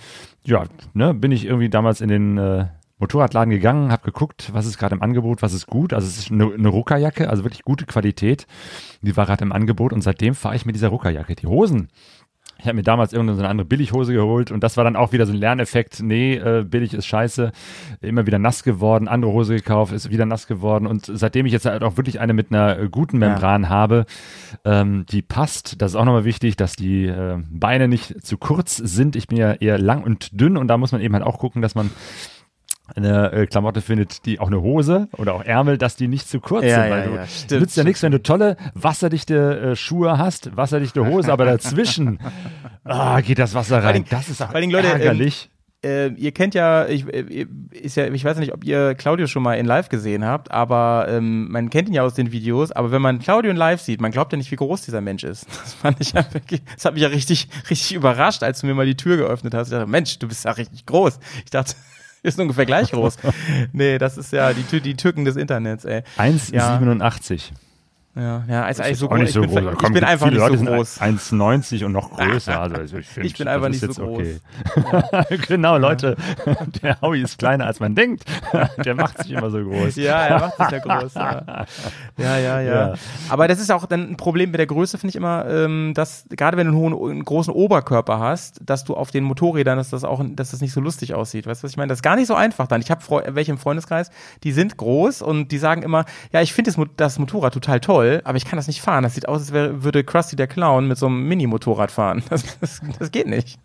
ja, ne, bin ich irgendwie damals in den äh, Motorradladen gegangen, habe geguckt, was ist gerade im Angebot, was ist gut. Also es ist eine, eine Ruckerjacke, also wirklich gute Qualität. Die war gerade im Angebot und seitdem fahre ich mit dieser Ruckerjacke. Die Hosen, ich habe mir damals irgendeine so eine andere Billighose geholt und das war dann auch wieder so ein Lerneffekt. Nee, äh, billig ist scheiße. Immer wieder nass geworden, andere Hose gekauft, ist wieder nass geworden. Und seitdem ich jetzt halt auch wirklich eine mit einer äh, guten Membran habe, ähm, die passt, das ist auch nochmal wichtig, dass die äh, Beine nicht zu kurz sind. Ich bin ja eher lang und dünn und da muss man eben halt auch gucken, dass man eine äh, Klamotte findet, die auch eine Hose oder auch Ärmel, dass die nicht zu kurz Ja, sind. Weil ja, du ja, stimmt, nützt ja nichts, wenn du tolle wasserdichte äh, Schuhe hast, wasserdichte Hose, aber dazwischen ah, geht das Wasser rein. allem- das ist auch Dingen, Leute, ähm, ärgerlich. äh, ihr kennt ja, ich, äh, ist ja, ich weiß nicht, ob ihr Claudio schon mal in Live gesehen habt, aber ähm, man kennt ihn ja aus den Videos. Aber wenn man Claudio in Live sieht, man glaubt ja nicht, wie groß dieser Mensch ist. Das fand ich ja wirklich, das hat mich ja richtig, richtig überrascht, als du mir mal die Tür geöffnet hast. Ich dachte, Mensch, du bist ja richtig groß. Ich dachte, sind ungefähr gleich groß. nee, das ist ja die, die Tücken des Internets, ey. 1,87. Ja, ja, ist eigentlich so groß. nicht so ich bin, groß. ich Komm, bin einfach nicht Leute so groß. 1,90 und noch größer. Also ich, ich, find, Ich bin einfach nicht so jetzt Okay. genau, Leute. Der Howie ist kleiner als man denkt. Der macht sich immer so groß. Ja, er macht sich ja groß. Ja. ja, ja, ja. Ja. Aber das ist auch dann ein Problem mit der Größe, finde ich immer, ähm, dass gerade wenn du einen, hohen, einen großen Oberkörper hast, dass du auf den Motorrädern, dass das auch, dass das nicht so lustig aussieht. Weißt du, was ich meine? Das ist gar nicht so einfach dann. Ich habe welche im Freundeskreis, die sind groß und die sagen immer, ja, ich finde das, das Motorrad total toll, aber ich kann das nicht fahren. Das sieht aus, als wäre, würde Krusty der Clown mit so einem Mini-Motorrad fahren. Das, das, das geht nicht.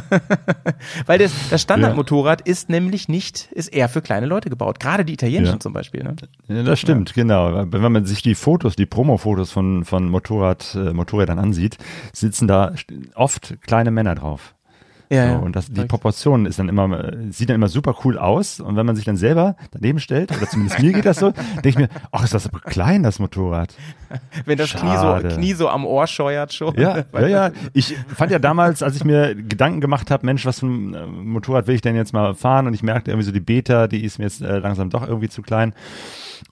Weil das, das Standardmotorrad ist nämlich nicht, ist eher für kleine Leute gebaut. Gerade die italienischen Ja. zum Beispiel. Ne? Ja, das stimmt, genau. Wenn man sich die Fotos, die Promo-Fotos von, von Motorrad, äh, Motorrädern ansieht, sitzen da oft kleine Männer drauf. Ja, so, ja. und das, die. Proportion ist dann immer, äh, sieht dann immer super cool aus. Und wenn man sich dann selber daneben stellt, oder zumindest mir geht das so, denke ich mir, ach, ist das aber klein, das Motorrad. Wenn das Knie so, Knie so am Ohr scheuert schon. Ja, ja, ja. Ich fand ja damals, als ich mir Gedanken gemacht habe, Mensch, was für ein äh, Motorrad will ich denn jetzt mal fahren? Und ich merkte irgendwie so, die Beta, die ist mir jetzt äh, langsam doch irgendwie zu klein.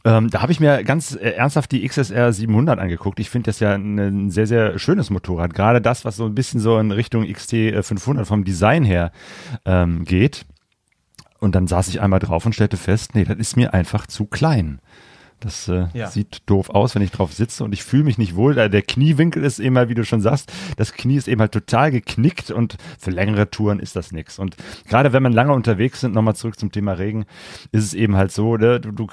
Ähm, da habe ich mir ganz äh, ernsthaft die XSR 700 angeguckt. Ich finde das ja ein, ein sehr, sehr schönes Motorrad. Gerade das, was so ein bisschen so in Richtung XT äh, 500 vom Design her ähm, geht. Und dann saß ich einmal drauf und stellte fest, nee, das ist mir einfach zu klein. Das äh, Ja. sieht doof aus, wenn ich drauf sitze und ich fühle mich nicht wohl. Da Der Kniewinkel ist eben halt, wie du schon sagst, das Knie ist eben halt total geknickt und für längere Touren ist das nichts. Und gerade wenn man lange unterwegs sind, nochmal zurück zum Thema Regen, ist es eben halt so, ne, du, du,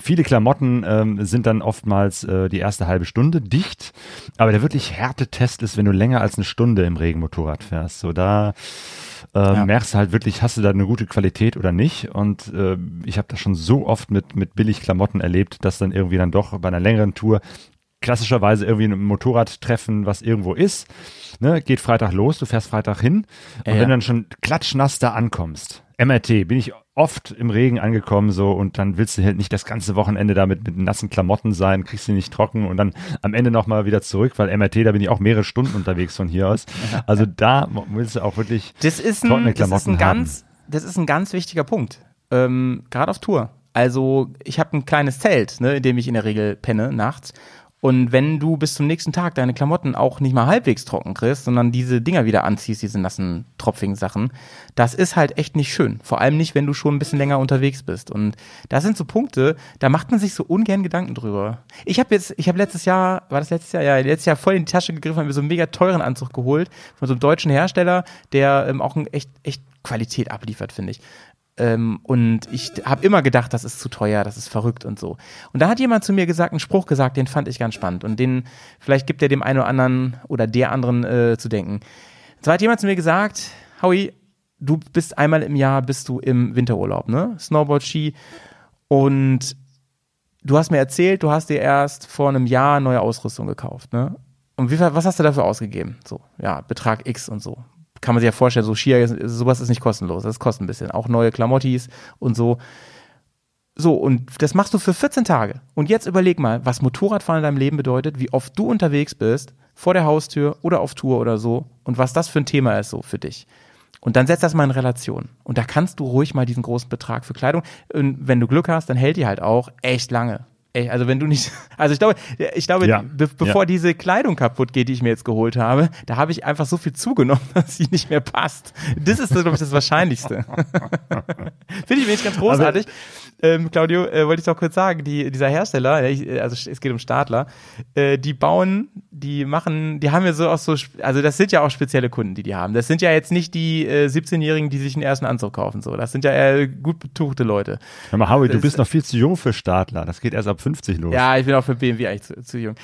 viele Klamotten ähm, sind dann oftmals äh, die erste halbe Stunde dicht, aber der wirklich Härtetest ist, wenn du länger als eine Stunde im Regenmotorrad fährst. So da äh, Ja. merkst du halt wirklich, hast du da eine gute Qualität oder nicht. Und äh, ich habe das schon so oft mit, mit billig Klamotten erlebt, dass dann irgendwie dann doch bei einer längeren Tour klassischerweise irgendwie ein Motorradtreffen, was irgendwo ist, ne, geht Freitag los, du fährst Freitag hin und Ja, wenn du dann schon klatschnass da ankommst, MRT, bin ich oft im Regen angekommen so und dann willst du halt nicht das ganze Wochenende da mit, nassen Klamotten sein, kriegst sie nicht trocken und dann am Ende nochmal wieder zurück, weil MRT, da bin ich auch mehrere Stunden unterwegs von hier aus. Also da willst du auch wirklich Das ist trockene ein, das ist Klamotten ein haben. ganz, das ist ein ganz wichtiger Punkt. Ähm, Gerade auf Tour. Also ich habe ein kleines Zelt, ne, in dem ich in der Regel penne nachts. Und wenn du bis zum nächsten Tag deine Klamotten auch nicht mal halbwegs trocken kriegst, sondern diese Dinger wieder anziehst, diese nassen, tropfigen Sachen, das ist halt echt nicht schön. Vor allem nicht, wenn du schon ein bisschen länger unterwegs bist. Und das sind so Punkte, da macht man sich so ungern Gedanken drüber. Ich habe jetzt, ich habe letztes Jahr, war das letztes Jahr? Ja, letztes Jahr voll in die Tasche gegriffen, habe mir so einen mega teuren Anzug geholt von so einem deutschen Hersteller, der ähm, auch ein echt, echt Qualität abliefert, finde ich. Ähm, und ich habe immer gedacht, das ist zu teuer, das ist verrückt und so. Und da hat jemand zu mir gesagt, einen Spruch gesagt, den fand ich ganz spannend. Und den, vielleicht gibt er dem einen oder anderen oder der anderen äh, zu denken. Und zwar hat jemand zu mir gesagt, Howie, du bist einmal im Jahr bist du im Winterurlaub, ne? Snowboard, Ski. Und du hast mir erzählt, du hast dir erst vor einem Jahr neue Ausrüstung gekauft, ne? Und wie, was hast du dafür ausgegeben? So, ja, Betrag X und so. Kann man sich ja vorstellen, so Skier, sowas ist nicht kostenlos. Das kostet ein bisschen. Auch neue Klamottis und so. So, und das machst du für 14 Tage. Und jetzt überleg mal, was Motorradfahren in deinem Leben bedeutet, wie oft du unterwegs bist, vor der Haustür oder auf Tour oder so, und was das für ein Thema ist so für dich. Und dann setzt das mal in Relation. Und da kannst du ruhig mal diesen großen Betrag für Kleidung. Und wenn du Glück hast, dann hält die halt auch echt lange. Echt, Also wenn du nicht, also ich glaube, ich glaube, Ja. be bevor Ja. diese Kleidung kaputt geht, die ich mir jetzt geholt habe, da habe ich einfach so viel zugenommen, dass sie nicht mehr passt. Das ist, glaube ich, das Wahrscheinlichste. Finde ich wirklich ganz großartig. Ähm, Claudio, äh, wollte ich doch kurz sagen, die, dieser Hersteller, ja, ich, äh, also es geht um Stadler, äh, die bauen, die machen, die haben ja so auch so, also das sind ja auch spezielle Kunden, die die haben. Das sind ja jetzt nicht die äh, 17-Jährigen, die sich einen ersten Anzug kaufen, so. Das sind ja eher gut betuchte Leute. Hör mal, Howie, du bist noch viel zu jung für Startler. Das geht erst ab 50 los. Ja, ich bin auch für BMW eigentlich zu, zu jung.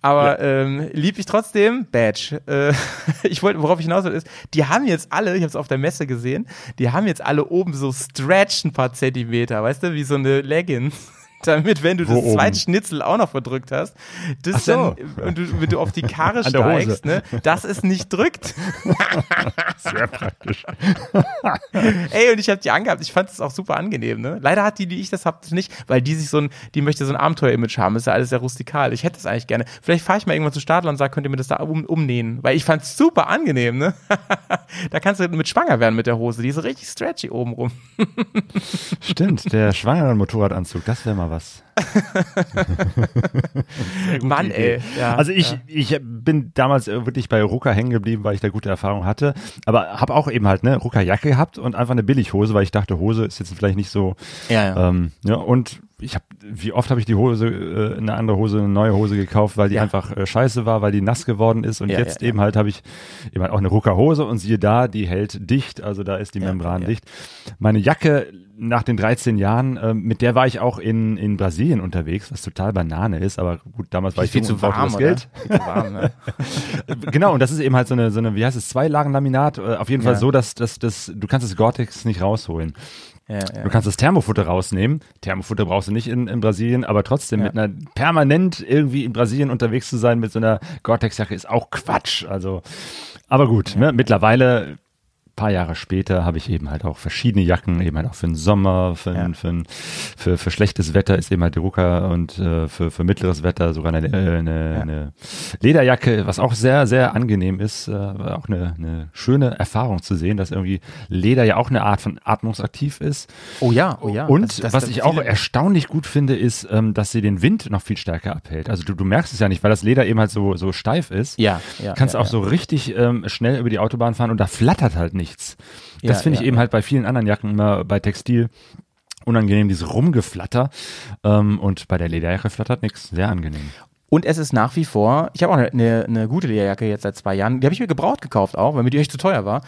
Aber ähm, lieb ich trotzdem, Badge. Äh, ich wollte, worauf ich hinaus will, ist, die haben jetzt alle, ich habe es auf der Messe gesehen, die haben jetzt alle oben so Stretch ein paar Zentimeter, weißt du, wie so eine Leggings. Damit, wenn du Wo das oben? zweite Schnitzel auch noch verdrückt hast, das so. dann, und du, wenn du auf die Karre steigst, ne, dass es nicht drückt. Sehr praktisch. Ey, und ich habe die angehabt. Ich fand es auch super angenehm, ne? Leider hat die, die ich das hab, nicht, weil die sich so ein, die möchte so ein Abenteuer-Image haben. Das ist ja alles sehr rustikal. Ich hätte das eigentlich gerne. Vielleicht fahre ich mal irgendwann zu Stadler und sage, könnt ihr mir das da um, umnähen? Weil ich fand es super angenehm, ne? da kannst du mit schwanger werden mit der Hose. Die ist so richtig stretchy oben rum. Stimmt, der schwangeren Motorradanzug, das wäre mal was. Mann, Idee. ey. Ja, also ich, ja. ich bin damals äh, wirklich bei Rucker hängen geblieben, weil ich da gute Erfahrung hatte. Aber habe auch eben halt eine Rucker-Jacke gehabt und einfach eine Billighose, weil ich dachte, Hose ist jetzt vielleicht nicht so. Ja, ja. Ähm, ja und ich habe, wie oft habe ich die Hose, äh, eine andere Hose, eine neue Hose gekauft, weil die Ja. einfach äh, scheiße war, weil die nass geworden ist. Und Ja, jetzt ja, eben halt habe ich eben halt auch eine Rucker-Hose und siehe da, die hält dicht, also da ist die Membran dicht. Meine Jacke nach den 13 Jahren, ähm, mit der war ich auch in, in Brasilien unterwegs, was total Banane ist, aber gut, damals war ich viel zu warm, das? Geld. Viel zu warm, ne? genau, und das ist eben halt so eine, so eine wie heißt es, zwei Lagen Laminat, äh, auf jeden Fall so, dass, dass, dass du kannst das Gore-Tex nicht rausholen. Ja, ja. Du kannst das Thermofutter rausnehmen. Thermofutter brauchst du nicht in, in Brasilien, aber trotzdem Ja. mit einer permanent irgendwie in Brasilien unterwegs zu sein mit so einer Gore-Tex-Jacke ist auch Quatsch. Also, aber gut, ne, mittlerweile paar Jahre später habe ich eben halt auch verschiedene Jacken, eben halt auch für den Sommer, für, Ja. für, für, für schlechtes Wetter ist eben halt die Rucker und äh, für, für mittleres Wetter sogar eine, äh, eine, Ja. eine Lederjacke, was auch sehr, sehr angenehm ist, äh, auch eine, eine schöne Erfahrung zu sehen, dass irgendwie Leder ja auch eine Art von atmungsaktiv ist. Oh ja, oh ja. Und Das- das- was das- ich auch erstaunlich gut finde, ist, ähm, dass sie den Wind noch viel stärker abhält. Also du, du merkst es ja nicht, weil das Leder eben halt so, so steif ist. Ja, ja. Kannst ja, auch so richtig ähm, schnell über die Autobahn fahren und da flattert halt nichts. Das Ja, finde ich ja, eben ja. halt bei vielen anderen Jacken immer bei Textil unangenehm, dieses Rumgeflatter. Ähm, und bei der Lederjacke flattert nichts. Sehr angenehm. Und es ist nach wie vor, ich habe auch eine, eine, gute Lederjacke jetzt seit zwei Jahren, die habe ich mir gebraucht gekauft auch, weil mir die echt zu teuer war.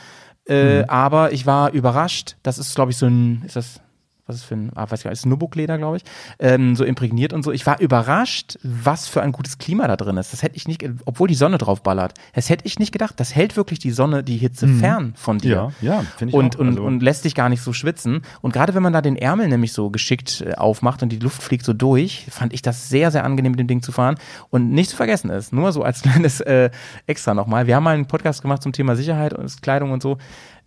Äh, Aber ich war überrascht, das ist glaube ich so ein, ist das, was ist für ein, ah, weiß gar nicht, ist Nubuck-Leder, glaube ich, ähm, so imprägniert und so. Ich war überrascht, was für ein gutes Klima da drin ist. Das hätte ich nicht, obwohl die Sonne drauf ballert. Das hätte ich nicht gedacht. Das hält wirklich die Sonne, die Hitze fern von dir. Ja, ja, finde ich und, auch. und, Also- und lässt dich gar nicht so schwitzen. Und gerade wenn man da den Ärmel nämlich so geschickt äh, aufmacht und die Luft fliegt so durch, fand ich das sehr, sehr angenehm, mit dem Ding zu fahren. Und nicht zu vergessen ist, nur so als kleines äh, Extra nochmal. Wir haben mal einen Podcast gemacht zum Thema Sicherheit und Kleidung und so.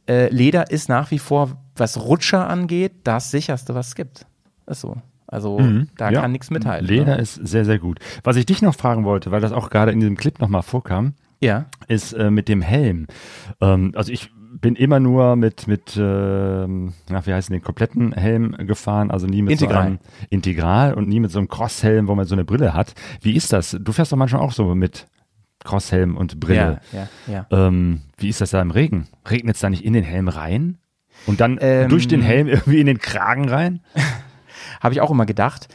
Äh, Leder ist nach wie vor, was Rutscher angeht, das sicherste, was es gibt. Ist so. Also da Mhm. Ja. kann nichts mithalten. Leder ne? ist sehr, sehr gut. Was ich dich noch fragen wollte, weil das auch gerade in diesem Clip nochmal vorkam, Ja. ist äh, mit dem Helm. Ähm, also ich bin immer nur mit, mit ähm, na, wie heißt denn den kompletten Helm gefahren, also nie mit so Integral. einem Integral und nie mit so einem Crosshelm, wo man so eine Brille hat. Wie ist das? Du fährst doch manchmal auch so mit Crosshelm und Brille. Ja, ja, ja. Ähm, wie ist das da im Regen? Regnet es da nicht in den Helm rein? Und dann Ähm, durch den Helm irgendwie in den Kragen rein? Habe ich auch immer gedacht.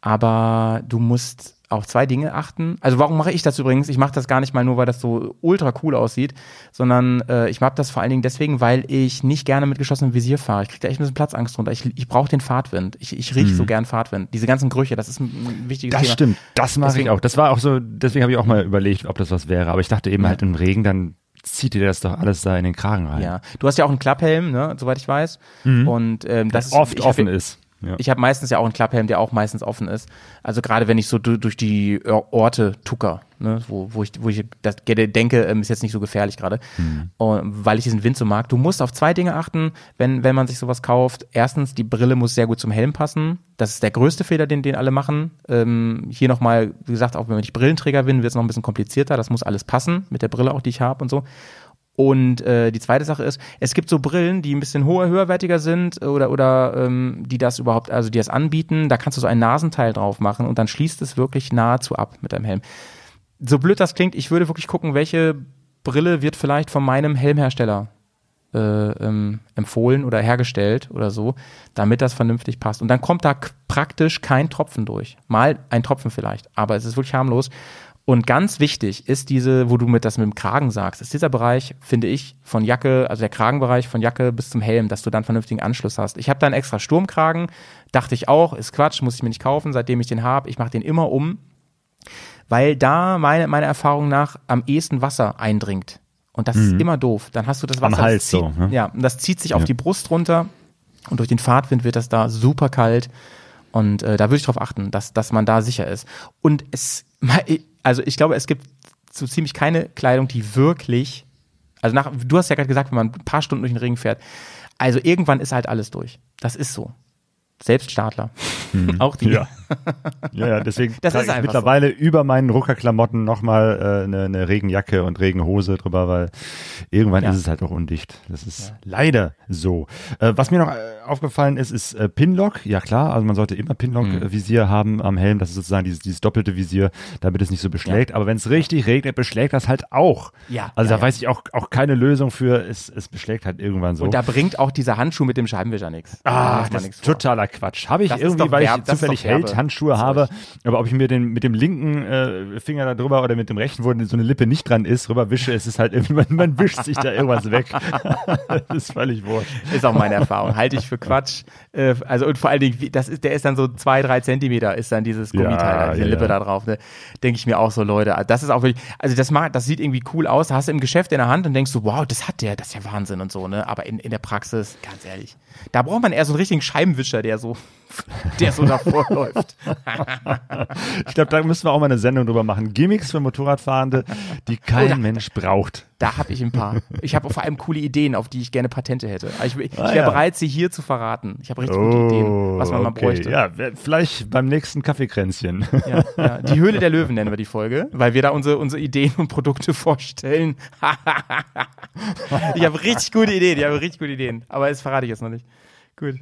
Aber du musst auf zwei Dinge achten. Also warum mache ich das übrigens? Ich mache das gar nicht mal nur, weil das so ultra cool aussieht, sondern äh, ich mache das vor allen Dingen deswegen, weil ich nicht gerne mit geschlossenem Visier fahre. Ich kriege da echt ein bisschen Platzangst drunter. Ich, ich brauche den Fahrtwind. Ich, ich rieche so gern Fahrtwind. Diese ganzen Gerüche, das ist ein, wichtiges Das Thema. stimmt, das mache ich auch. Das war auch so, deswegen habe ich auch mal überlegt, ob das was wäre. Aber ich dachte eben halt im Regen, dann zieht dir das doch alles da in den Kragen rein. Ja, du hast ja auch einen Klapphelm, ne, soweit ich weiß. Und ähm, das ist, Oft hab offen ja- ist. Ja. Ich habe meistens ja auch einen Klapphelm, der auch meistens offen ist. Also gerade wenn ich so du, durch die Or- Orte tucker, ne, wo, wo ich, wo ich das denke, ähm, ist jetzt nicht so gefährlich gerade, Und weil ich diesen Wind so mag. Du musst auf zwei Dinge achten, wenn, wenn man sich sowas kauft. Erstens, die Brille muss sehr gut zum Helm passen. Das ist der größte Fehler, den, den alle machen. Ähm, hier nochmal, wie gesagt, auch wenn ich Brillenträger bin, wird es noch ein bisschen komplizierter. Das muss alles passen, mit der Brille auch, die ich habe und so. Und äh, die zweite Sache ist, es gibt so Brillen, die ein bisschen hoher, höherwertiger sind oder oder ähm, die das überhaupt, also die das anbieten. Da kannst du so ein Nasenteil drauf machen und dann schließt es wirklich nahezu ab mit deinem Helm. So blöd das klingt, ich würde wirklich gucken, welche Brille wird vielleicht von meinem Helmhersteller äh, ähm, empfohlen oder hergestellt oder so, damit das vernünftig passt. Und dann kommt da praktisch kein Tropfen durch. Mal ein Tropfen vielleicht, aber es ist wirklich harmlos. Und ganz wichtig ist diese, wo du mit das mit dem Kragen sagst, ist dieser Bereich, finde ich, von Jacke, also der Kragenbereich von Jacke bis zum Helm, dass du dann vernünftigen Anschluss hast. Ich habe da einen extra Sturmkragen, dachte ich auch, ist Quatsch, muss ich mir nicht kaufen, seitdem ich den habe. Ich mache den immer um, weil da meine, meiner Erfahrung nach am ehesten Wasser eindringt. Und das ist immer doof. Dann hast du das Mhm. Am Wasser. Hals das zieht, so, ne? Ja, und das zieht sich auf die Brust runter und durch den Fahrtwind wird das da super kalt. Und äh, da würde ich drauf achten, dass, dass man da sicher ist. Und es, also ich glaube, es gibt so ziemlich keine Kleidung, die wirklich, also nach, du hast ja gerade gesagt, wenn man ein paar Stunden durch den Regen fährt, also irgendwann ist halt alles durch. Das ist so. Selbst Startler. Auch die. Mhm. Ja. Ja, ja, deswegen Das trage ist ich mittlerweile über meinen Ruckerklamotten nochmal äh, eine, eine Regenjacke und Regenhose drüber, weil irgendwann Ja. ist es halt auch undicht. Das ist leider so. Äh, was mir noch äh, aufgefallen ist, ist äh, Pinlock. Ja klar, also man sollte immer Mhm. Pinlock-Visier haben am Helm. Das ist sozusagen dieses, dieses doppelte Visier, damit es nicht so beschlägt. Aber wenn es richtig regnet, beschlägt das halt auch. Ja, Also ja, da ja. weiß ich auch, auch keine Lösung für. Es, es beschlägt halt irgendwann so. Und da bringt auch dieser Handschuh mit dem Scheibenwischer nichts. Da Ah, man das ist vor. Totaler Quatsch. Habe ich Das irgendwie, weil Werb- ich zufällig Held-Handschuhe habe, aber ob ich mir den mit dem linken äh, Finger da drüber oder mit dem rechten, wo so eine Lippe nicht dran ist, rüber wische, es ist halt irgendwie, man, man wischt sich da irgendwas weg. das ist völlig wurscht. Ist auch meine Erfahrung. Halte ich für Quatsch. Äh, also und vor allen Dingen, das ist, der ist dann so zwei, drei Zentimeter, ist dann dieses Gummiteil, Ja, diese ja, Lippe ja. da drauf. Ne? Denke ich mir auch so, Leute, das ist auch wirklich, also das mag, das sieht irgendwie cool aus. Da hast du im Geschäft in der Hand und denkst so, wow, das hat der, das ist ja Wahnsinn und so, ne? Aber in, in der Praxis, ganz ehrlich, da braucht man eher so einen richtigen Scheibenwischer, der so, der so davor läuft. Ich glaube, da müssen wir auch mal eine Sendung drüber machen. Gimmicks für Motorradfahrende, die kein Oh, da- Mensch braucht. Da habe ich ein paar. Ich habe vor allem coole Ideen, auf die ich gerne Patente hätte. Ich, ich Ah, wäre ja. bereit, sie hier zu verraten. Ich habe richtig gute Ideen, was man mal Oh, okay. bräuchte. Ja, vielleicht beim nächsten Kaffeekränzchen. Ja, ja. Die Höhle der Löwen nennen wir die Folge, weil wir da unsere, unsere Ideen und Produkte vorstellen. ich habe richtig gute Ideen, ich habe richtig gute Ideen. Aber das verrate ich jetzt noch nicht. Gut.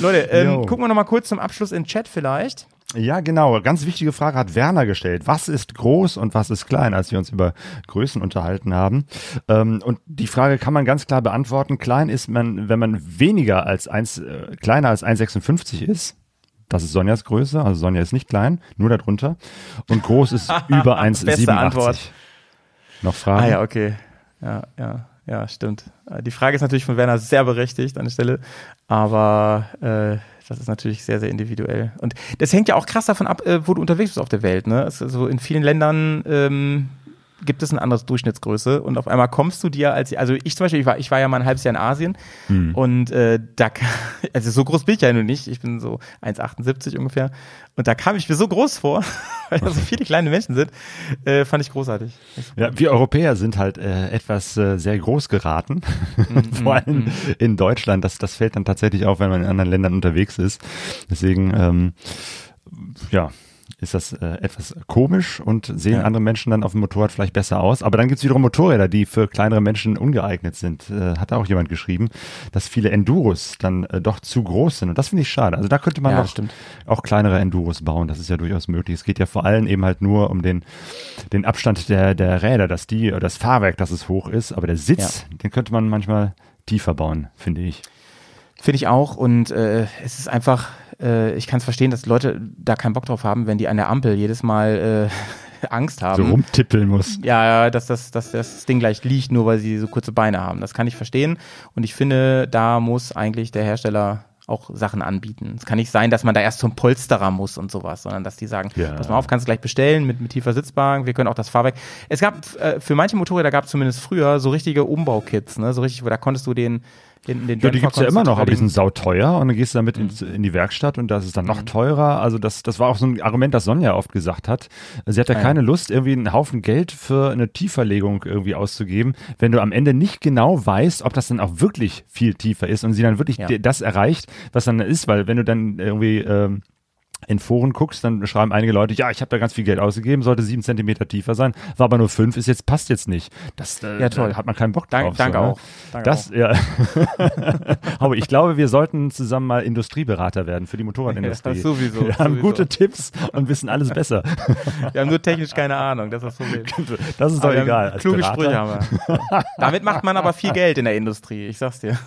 Leute, ähm, gucken wir noch mal kurz zum Abschluss in Chat vielleicht. Ja, genau. Ganz wichtige Frage hat Werner gestellt. Was ist groß und was ist klein, als wir uns über Größen unterhalten haben? Ähm, und die Frage kann man ganz klar beantworten. Klein ist man, wenn man weniger als eins, äh, kleiner als 1,56 ist. Das ist Sonjas Größe. Also Sonja ist nicht klein, nur darunter. Und groß ist über 1,87. Antwort. Noch Fragen? Ah ja, okay. Ja, ja, ja, stimmt. Äh, Die Frage ist natürlich von Werner sehr berechtigt an der Stelle, aber äh, das ist natürlich sehr, sehr individuell. Und das hängt ja auch krass davon ab, äh, wo du unterwegs bist auf der Welt. Ne? Es ist so in vielen Ländern ähm, gibt es eine andere Durchschnittsgröße und auf einmal kommst du dir als, also ich zum Beispiel, ich war, ich war ja mal ein halbes Jahr in Asien Hm. und äh, da, also so groß bin ich ja nun nicht, ich bin so 1,78 ungefähr und da kam ich mir so groß vor, weil da so viele kleine Menschen sind, äh, fand ich großartig. Ja, wir Europäer sind halt äh, etwas äh, sehr groß geraten, vor allem in Deutschland. Das, das fällt dann tatsächlich auf, wenn man in anderen Ländern unterwegs ist. Deswegen, ähm, ja, ist das äh, etwas komisch und sehen Ja. andere Menschen dann auf dem Motorrad vielleicht besser aus. Aber dann gibt's wiederum Motorräder, die für kleinere Menschen ungeeignet sind. Äh, hat auch jemand geschrieben, dass viele Enduros dann äh, doch zu groß sind. Und das finde ich schade. Also da könnte man Ja, stimmt. auch kleinere Enduros bauen. Das ist ja durchaus möglich. Es geht ja vor allem eben halt nur um den, den Abstand der, der Räder, dass die, das Fahrwerk, dass es hoch ist, aber der Sitz, den könnte man manchmal tiefer bauen, finde ich. Finde ich auch. Und äh, es ist einfach, äh, ich kann es verstehen, dass Leute da keinen Bock drauf haben, wenn die an der Ampel jedes Mal äh, Angst haben. So rumtippeln muss. Ja, ja, dass das, dass das Ding gleich liegt, nur weil sie so kurze Beine haben. Das kann ich verstehen. Und ich finde, da muss eigentlich der Hersteller auch Sachen anbieten. Es kann nicht sein, dass man da erst zum Polsterer muss und sowas, sondern dass die sagen, Ja. pass mal auf, kannst du gleich bestellen mit, mit tiefer Sitzbank, wir können auch das Fahrwerk. Es gab, äh, für manche Motorräder gab es zumindest früher so richtige Umbaukits, ne? so richtig, wo da konntest du den, den, den Ja, die Dämpfer gibt's ja immer noch, aber die sind sauteuer und dann gehst du damit ins, in die Werkstatt und das ist dann Mhm. noch teurer. Also das, das war auch so ein Argument, das Sonja oft gesagt hat. Sie hat ja Ah, ja. keine Lust, irgendwie einen Haufen Geld für eine Tieferlegung irgendwie auszugeben, wenn du am Ende nicht genau weißt, ob das dann auch wirklich viel tiefer ist und sie dann wirklich Ja. das erreicht, was dann ist, weil wenn du dann irgendwie ähm, in Foren guckst, dann schreiben einige Leute, ja, ich habe da ganz viel Geld ausgegeben, sollte sieben Zentimeter tiefer sein, war aber nur fünf, ist jetzt, passt jetzt nicht. Das äh, Ja, toll. da hat man keinen Bock Dank- drauf. danke so, ne? auch. Danke das, ja. aber ich glaube, wir sollten zusammen mal Industrieberater werden für die Motorradindustrie. Ja, sowieso, Wir haben sowieso. gute Tipps und wissen alles besser. Wir haben nur technisch keine Ahnung, das ist das Problem. Das ist Aber doch haben egal. Kluge Berater. Sprüche haben wir. Damit macht man aber viel Geld in der Industrie, ich sag's dir.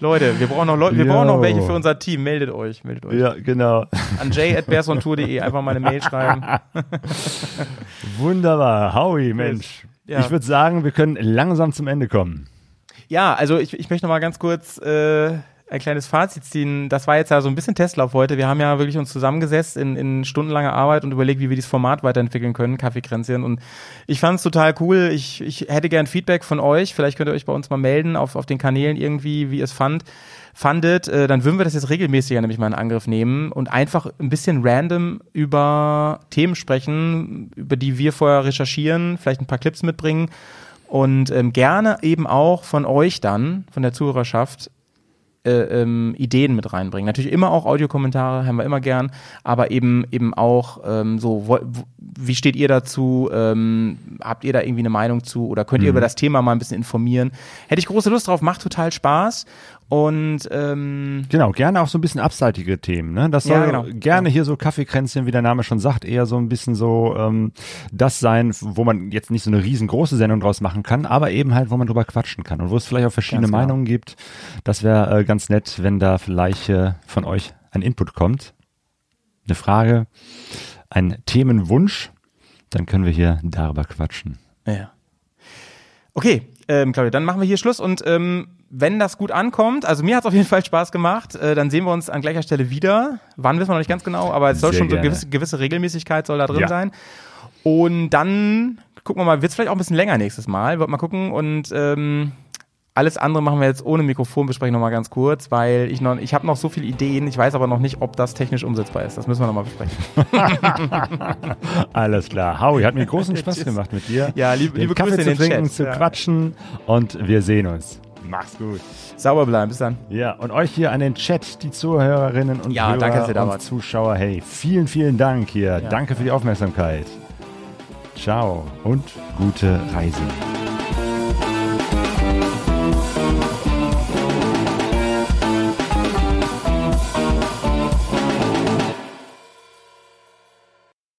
Leute, wir brauchen noch Leute, wir brauchen noch welche für unser Team. Meldet euch, meldet euch. Ja, genau. An jay.bearsontour.de einfach mal eine Mail schreiben. Wunderbar. Howie, Mensch. Ja. Ich würde sagen, wir können langsam zum Ende kommen. Ja, also ich, ich möchte noch mal ganz kurz äh, ein kleines Fazit ziehen. Das war jetzt ja so ein bisschen Testlauf heute. Wir haben ja wirklich uns zusammengesetzt in, in stundenlanger Arbeit und überlegt, wie wir dieses Format weiterentwickeln können, Kaffeekränzchen. Und ich fand es total cool. Ich, ich hätte gern Feedback von euch. Vielleicht könnt ihr euch bei uns mal melden auf, auf den Kanälen irgendwie, wie ihr es fand, fandet. Äh, dann würden wir das jetzt regelmäßiger nämlich mal in Angriff nehmen und einfach ein bisschen random über Themen sprechen, über die wir vorher recherchieren, vielleicht ein paar Clips mitbringen und ähm, gerne eben auch von euch dann, von der Zuhörerschaft, äh, ähm, Ideen mit reinbringen. Natürlich immer auch Audiokommentare, haben wir immer gern, aber eben eben auch ähm, so, wo, wie steht ihr dazu? Ähm, habt ihr da irgendwie eine Meinung zu oder könnt ihr Mhm. über das Thema mal ein bisschen informieren? Hätte ich große Lust drauf, macht total Spaß und ähm, Genau, gerne auch so ein bisschen abseitige Themen. Ne? Das soll Ja, genau. gerne hier so Kaffeekränzchen, wie der Name schon sagt, eher so ein bisschen so ähm, das sein, wo man jetzt nicht so eine riesengroße Sendung draus machen kann, aber eben halt, wo man drüber quatschen kann und wo es vielleicht auch verschiedene Ganz genau. Meinungen gibt. Das wäre äh, ganz nett, wenn da vielleicht äh, von euch ein Input kommt. Eine Frage, ein Themenwunsch, dann können wir hier darüber quatschen. Ja. Okay, ähm, Claudia, dann machen wir hier Schluss und ähm, wenn das gut ankommt, also mir hat es auf jeden Fall Spaß gemacht, äh, dann sehen wir uns an gleicher Stelle wieder. Wann wissen wir noch nicht ganz genau, aber es soll Sehr schon so gerne. gewisse, gewisse Regelmäßigkeit soll da drin Ja. sein. Und dann gucken wir mal, wird es vielleicht auch ein bisschen länger nächstes Mal, wird mal gucken und ähm, alles andere machen wir jetzt ohne Mikrofon, besprechen nochmal ganz kurz, weil ich noch, ich habe noch so viele Ideen, ich weiß aber noch nicht, ob das technisch umsetzbar ist. Das müssen wir nochmal besprechen. Alles klar. Howie, hat mir großen Spaß gemacht mit dir. Ja, liebe- Den liebe Kaffee Grüße in zu den trinken, Chat. zu Ja. quatschen und wir sehen uns. Mach's gut. Sauber bleiben, bis dann. Ja, und euch hier an den Chat, die Zuhörerinnen und Ja, Hörer danke, dass ihr da und. Zuschauer. Hey, vielen, vielen Dank hier. Ja. Danke für die Aufmerksamkeit. Ciao und gute Reise.